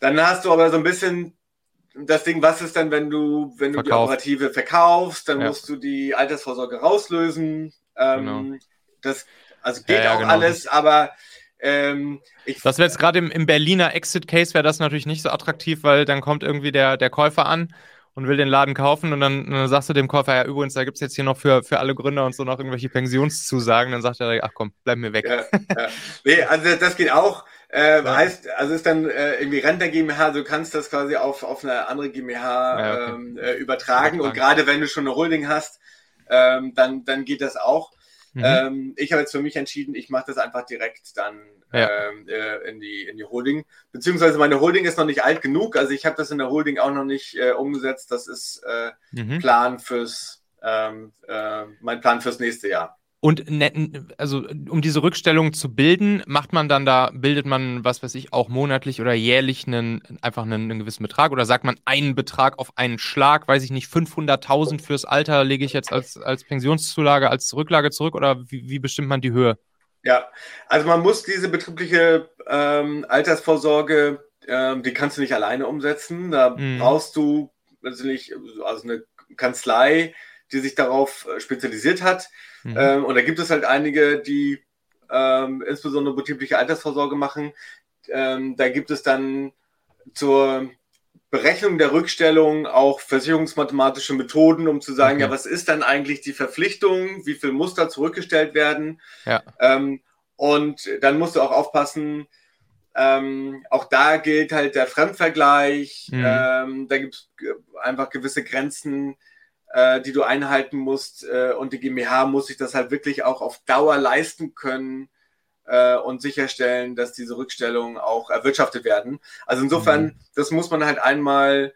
Dann hast du aber so ein bisschen das Ding, was ist dann, wenn du, wenn du die Operative verkaufst, dann ja. musst du die Altersvorsorge rauslösen. Ähm, genau. Das also geht ja, auch genau. alles, aber ähm, ich, das wäre jetzt gerade im, im, Berliner Exit-Case wäre das natürlich nicht so attraktiv, weil dann kommt irgendwie der, der Käufer an und will den Laden kaufen und dann, dann sagst du dem Käufer, ja übrigens, da gibt es jetzt hier noch für, für alle Gründer und so noch irgendwelche Pensionszusagen, dann sagt er, ach komm, bleib mir weg. Ja, ja. Nee, also das geht auch. Äh, ja. Heißt, also ist dann äh, irgendwie Rente GmbH, du kannst das quasi auf, auf eine andere GmbH ja, okay. ähm, äh, übertragen. Und gerade wenn du schon eine Holding hast, ähm, dann, dann geht das auch. Mhm. Ähm, ich habe jetzt für mich entschieden, ich mache das einfach direkt dann ja. ähm, äh, in, die, in die Holding. Beziehungsweise meine Holding ist noch nicht alt genug. Also ich habe das in der Holding auch noch nicht äh, umgesetzt. Das ist äh, mhm. Plan fürs, ähm, äh, mein Plan fürs nächste Jahr. Und also um diese Rückstellung zu bilden, macht man dann da, bildet man, was weiß ich, auch monatlich oder jährlich einen, einfach einen, einen gewissen Betrag oder sagt man einen Betrag auf einen Schlag, weiß ich nicht, 500.000 fürs Alter lege ich jetzt als, als Pensionszulage, als Rücklage zurück oder wie, wie bestimmt man die Höhe? Ja, also man muss diese betriebliche ähm, Altersvorsorge, ähm, die kannst du nicht alleine umsetzen. Da mhm. brauchst du natürlich also eine Kanzlei, die sich darauf äh, spezialisiert hat. Mhm. Ähm, und da gibt es halt einige, die ähm, insbesondere betriebliche Altersvorsorge machen. Ähm, da gibt es dann zur Berechnung der Rückstellung auch versicherungsmathematische Methoden, um zu sagen, okay. ja, was ist dann eigentlich die Verpflichtung, wie viel muss da zurückgestellt werden? Ja. Ähm, und dann musst du auch aufpassen, ähm, auch da gilt halt der Fremdvergleich. Mhm. Ähm, da gibt es einfach gewisse Grenzen, äh, die du einhalten musst. Äh, und die GmbH muss sich das halt wirklich auch auf Dauer leisten können äh, und sicherstellen, dass diese Rückstellungen auch erwirtschaftet werden. Also insofern, mhm. das muss man halt einmal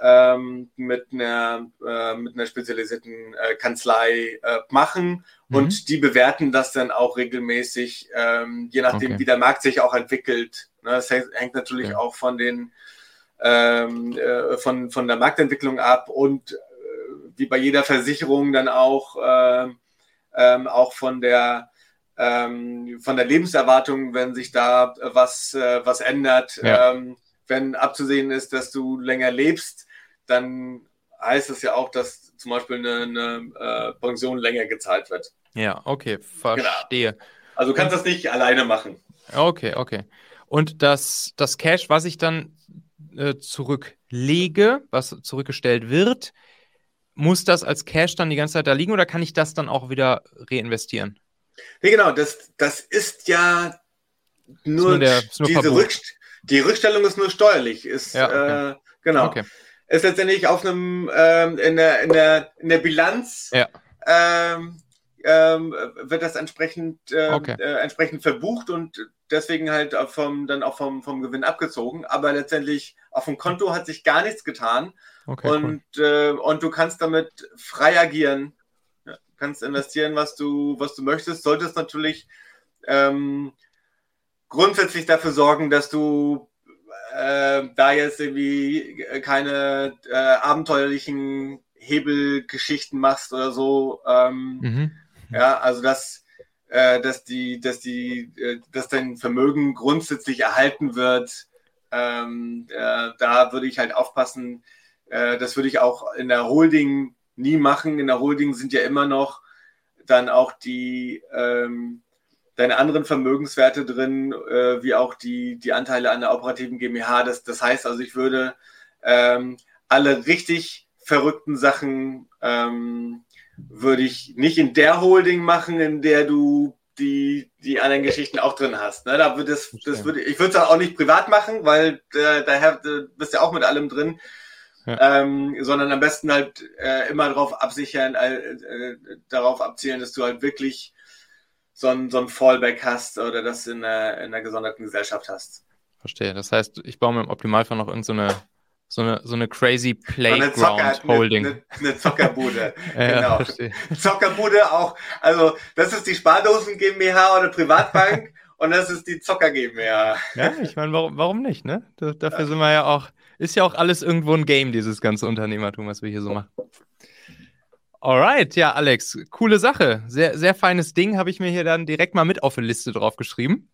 ähm, mit, einer, äh, mit einer spezialisierten äh, Kanzlei äh, machen mhm. und die bewerten das dann auch regelmäßig, ähm, je nachdem, okay. wie der Markt sich auch entwickelt. Ne, das hängt natürlich ja. auch von den ähm, äh, von, von der Marktentwicklung ab und wie bei jeder Versicherung dann auch, äh, ähm, auch von der ähm, von der Lebenserwartung, wenn sich da was, äh, was ändert, ja. ähm, wenn abzusehen ist, dass du länger lebst, dann heißt es ja auch, dass zum Beispiel eine, eine äh, Pension länger gezahlt wird. Ja, okay, verstehe. Genau. Also du kannst das nicht alleine machen. Okay, okay. Und das, das Cash, was ich dann äh, zurücklege, was zurückgestellt wird, muss das als Cash dann die ganze Zeit da liegen oder kann ich das dann auch wieder reinvestieren? Nee, genau, das, das ist ja nur, nur, der, nur diese Rückst die Rückstellung ist nur steuerlich. Ist, ja, okay. äh, genau. Okay. Ist letztendlich auf einem ähm, in, der, in, der, in der Bilanz ja. ähm, ähm, wird das entsprechend, äh, okay. äh, entsprechend verbucht und deswegen halt vom, dann auch vom, vom Gewinn abgezogen. Aber letztendlich auf dem Konto hat sich gar nichts getan. Okay, und, cool. äh, und du kannst damit frei agieren kannst investieren, was du, was du möchtest, solltest natürlich ähm, grundsätzlich dafür sorgen, dass du äh, da jetzt irgendwie keine äh, abenteuerlichen Hebelgeschichten machst oder so. Ähm, mhm. Ja, also dass, äh, dass die, dass die, äh, dass dein Vermögen grundsätzlich erhalten wird. Ähm, äh, da würde ich halt aufpassen. Äh, das würde ich auch in der Holding nie machen. In der Holding sind ja immer noch dann auch die, ähm, deine anderen Vermögenswerte drin, äh, wie auch die, die Anteile an der operativen GmbH. Das, das heißt also, ich würde ähm, alle richtig verrückten Sachen ähm, würde ich nicht in der Holding machen, in der du die, die anderen Geschichten auch drin hast. Ne? Da würde das, das würde, ich würde es auch nicht privat machen, weil äh, du bist ja auch mit allem drin. Ja. Ähm, sondern am besten halt äh, immer darauf absichern, äh, äh, darauf abzielen, dass du halt wirklich so ein, so ein Fallback hast oder das in einer, in einer gesonderten Gesellschaft hast. Verstehe. Das heißt, ich baue mir im Optimalfall noch irgendeine so so eine, so eine crazy Playground Holding. Eine, eine, Zockerbude. *laughs* genau. Ja, Zockerbude auch. Also, das ist die Spardosen GmbH oder Privatbank *laughs* und das ist die Zocker GmbH. Ja, ich meine, warum, warum nicht, ne? dafür ja. sind wir ja auch, ist ja auch alles irgendwo ein Game, dieses ganze Unternehmertum, was wir hier so machen. Alright, ja, Alex, coole Sache. Sehr, sehr feines Ding, habe ich mir hier dann direkt mal mit auf eine Liste drauf geschrieben.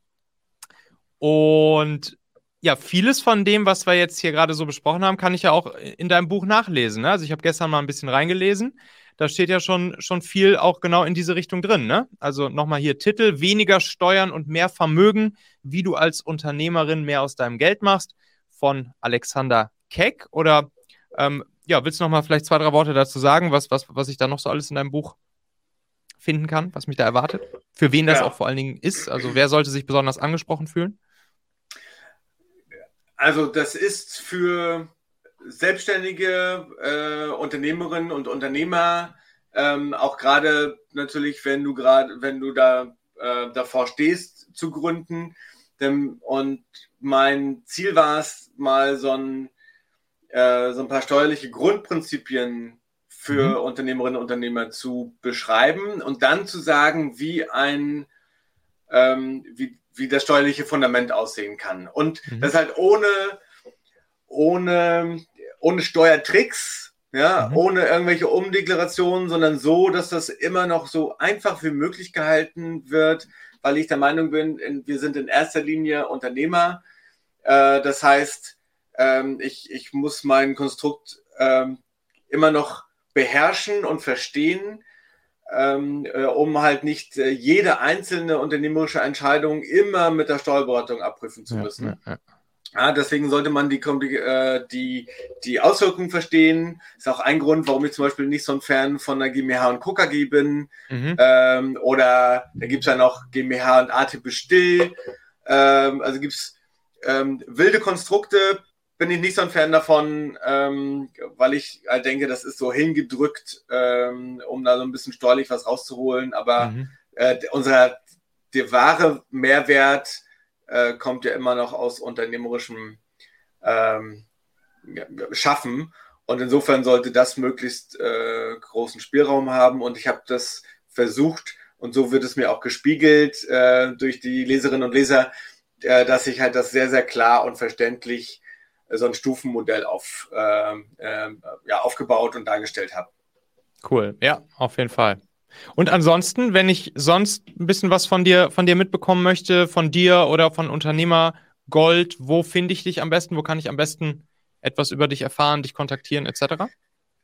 Und ja, vieles von dem, was wir jetzt hier gerade so besprochen haben, kann ich ja auch in deinem Buch nachlesen. Ne? Also ich habe gestern mal ein bisschen reingelesen. Da steht ja schon, schon viel auch genau in diese Richtung drin. Ne? Also nochmal hier Titel, weniger Steuern und mehr Vermögen, wie du als Unternehmerin mehr aus deinem Geld machst, von Alexander Keck. Oder ähm, ja, willst du nochmal vielleicht zwei, drei Worte dazu sagen, was, was, was ich da noch so alles in deinem Buch finden kann, was mich da erwartet? Für wen das ja. auch vor allen Dingen ist? Also wer sollte sich besonders angesprochen fühlen? Also das ist für selbstständige äh, Unternehmerinnen und Unternehmer ähm, auch gerade natürlich, wenn du gerade, wenn du da äh, davor stehst zu gründen. Denn, und mein Ziel war es, mal so ein, äh, so ein paar steuerliche Grundprinzipien für mhm. Unternehmerinnen und Unternehmer zu beschreiben und dann zu sagen, wie ein ähm, wie, wie das steuerliche Fundament aussehen kann. Und mhm. das halt ohne, ohne, ohne Steuertricks, ja, mhm. ohne irgendwelche Umdeklarationen, sondern so, dass das immer noch so einfach wie möglich gehalten wird, weil ich der Meinung bin, in, wir sind in erster Linie Unternehmer. Äh, das heißt, ähm, ich, ich muss mein Konstrukt ähm, immer noch beherrschen und verstehen ähm, äh, um halt nicht äh, jede einzelne unternehmerische Entscheidung immer mit der Steuerberatung abprüfen zu müssen. Ja, ja, ja. deswegen sollte man die, äh, die, die Auswirkungen verstehen. Ist auch ein Grund, warum ich zum Beispiel nicht so ein Fan von der GmbH und Co. KG bin. Mhm. Ähm, oder da gibt es ja noch GmbH und A-Type still. Ähm, also gibt es ähm, wilde Konstrukte, bin ich nicht so ein Fan davon, ähm, weil ich halt denke, das ist so hingedrückt, ähm, um da so ein bisschen steuerlich was rauszuholen. Aber mhm. äh, unser der wahre Mehrwert äh, kommt ja immer noch aus unternehmerischem ähm, Schaffen. Und insofern sollte das möglichst äh, großen Spielraum haben. Und ich habe das versucht, und so wird es mir auch gespiegelt äh, durch die Leserinnen und Leser, äh, dass ich halt das sehr, sehr klar und verständlich so ein Stufenmodell auf, äh, äh, ja, aufgebaut und dargestellt habe. Cool, ja, auf jeden Fall. Und ansonsten, wenn ich sonst ein bisschen was von dir, von dir mitbekommen möchte, von dir oder von Unternehmer Gold, wo finde ich dich am besten? Wo kann ich am besten etwas über dich erfahren, dich kontaktieren, etc.?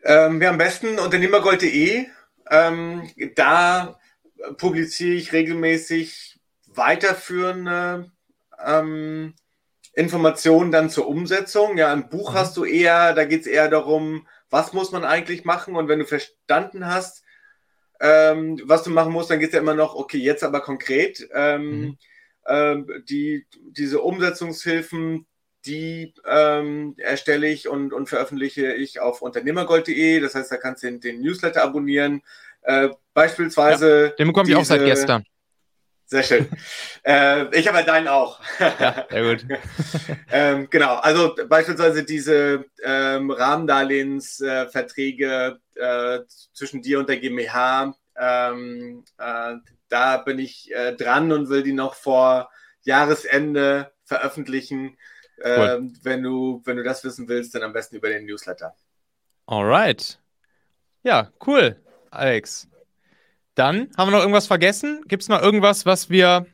Ähm, ja, am besten unternehmergold.de. Ähm, da publiziere ich regelmäßig weiterführende ähm, Informationen dann zur Umsetzung. Ja, im Buch mhm. hast du eher, da geht es eher darum, was muss man eigentlich machen und wenn du verstanden hast, ähm, was du machen musst, dann geht es ja immer noch, okay, jetzt aber konkret. Ähm, mhm. ähm, die, diese Umsetzungshilfen, die ähm, erstelle ich und, und veröffentliche ich auf unternehmergold.de. Das heißt, da kannst du den, den Newsletter abonnieren. Äh, beispielsweise. Ja, den bekomme ich auch seit gestern. Sehr schön. äh, ich habe halt deinen auch. ja, sehr gut. *laughs* ähm, genau, also beispielsweise diese ähm, Rahmendarlehensverträge äh, äh, zwischen dir und der GmbH, ähm, äh, da bin ich äh, dran und will die noch vor Jahresende veröffentlichen. Ähm, cool. wenn, du, wenn du das wissen willst, dann am besten über den Newsletter. Alright. Ja, cool, Alex. Dann haben wir noch irgendwas vergessen? Gibt es noch irgendwas, was wir,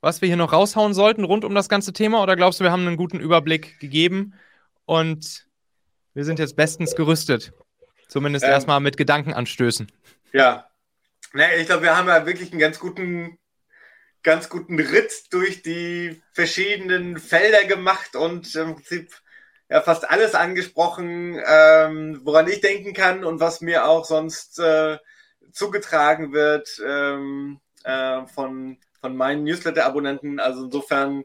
was wir hier noch raushauen sollten rund um das ganze Thema? Oder glaubst du, wir haben einen guten Überblick gegeben und wir sind jetzt bestens gerüstet? Zumindest ähm, erstmal mit Gedankenanstößen. Ja. Nee, ich glaube, wir haben ja wirklich einen ganz guten ganz guten Ritt durch die verschiedenen Felder gemacht und im Prinzip ja fast alles angesprochen, ähm, woran ich denken kann und was mir auch sonst äh, zugetragen wird ähm, äh, von, von meinen Newsletter-Abonnenten. Also insofern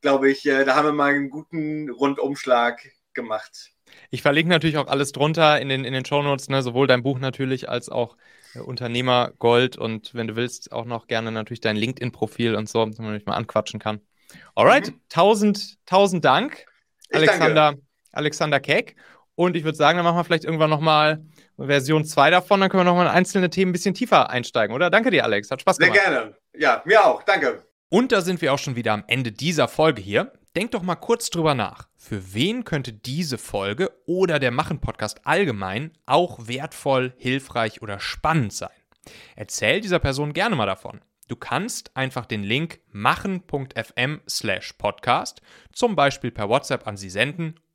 glaube ich, äh, da haben wir mal einen guten Rundumschlag gemacht. Ich verlinke natürlich auch alles drunter in den, in den Shownotes, ne? sowohl dein Buch natürlich als auch äh, Unternehmer Gold und wenn du willst, auch noch gerne natürlich dein LinkedIn-Profil und so, damit man mich mal anquatschen kann. Alright, mhm. tausend, tausend Dank, Alexander, Alexander Keck. Und ich würde sagen, dann machen wir vielleicht irgendwann nochmal Version 2 davon, dann können wir nochmal in einzelne Themen ein bisschen tiefer einsteigen, oder? Danke dir, Alex. Hat Spaß gemacht. Sehr gerne. Ja, mir auch. Danke. Und da sind wir auch schon wieder am Ende dieser Folge hier. Denk doch mal kurz drüber nach. Für wen könnte diese Folge oder der Machen-Podcast allgemein auch wertvoll, hilfreich oder spannend sein? Erzähl dieser Person gerne mal davon. Du kannst einfach den Link machen.fm slash podcast zum Beispiel per WhatsApp an sie senden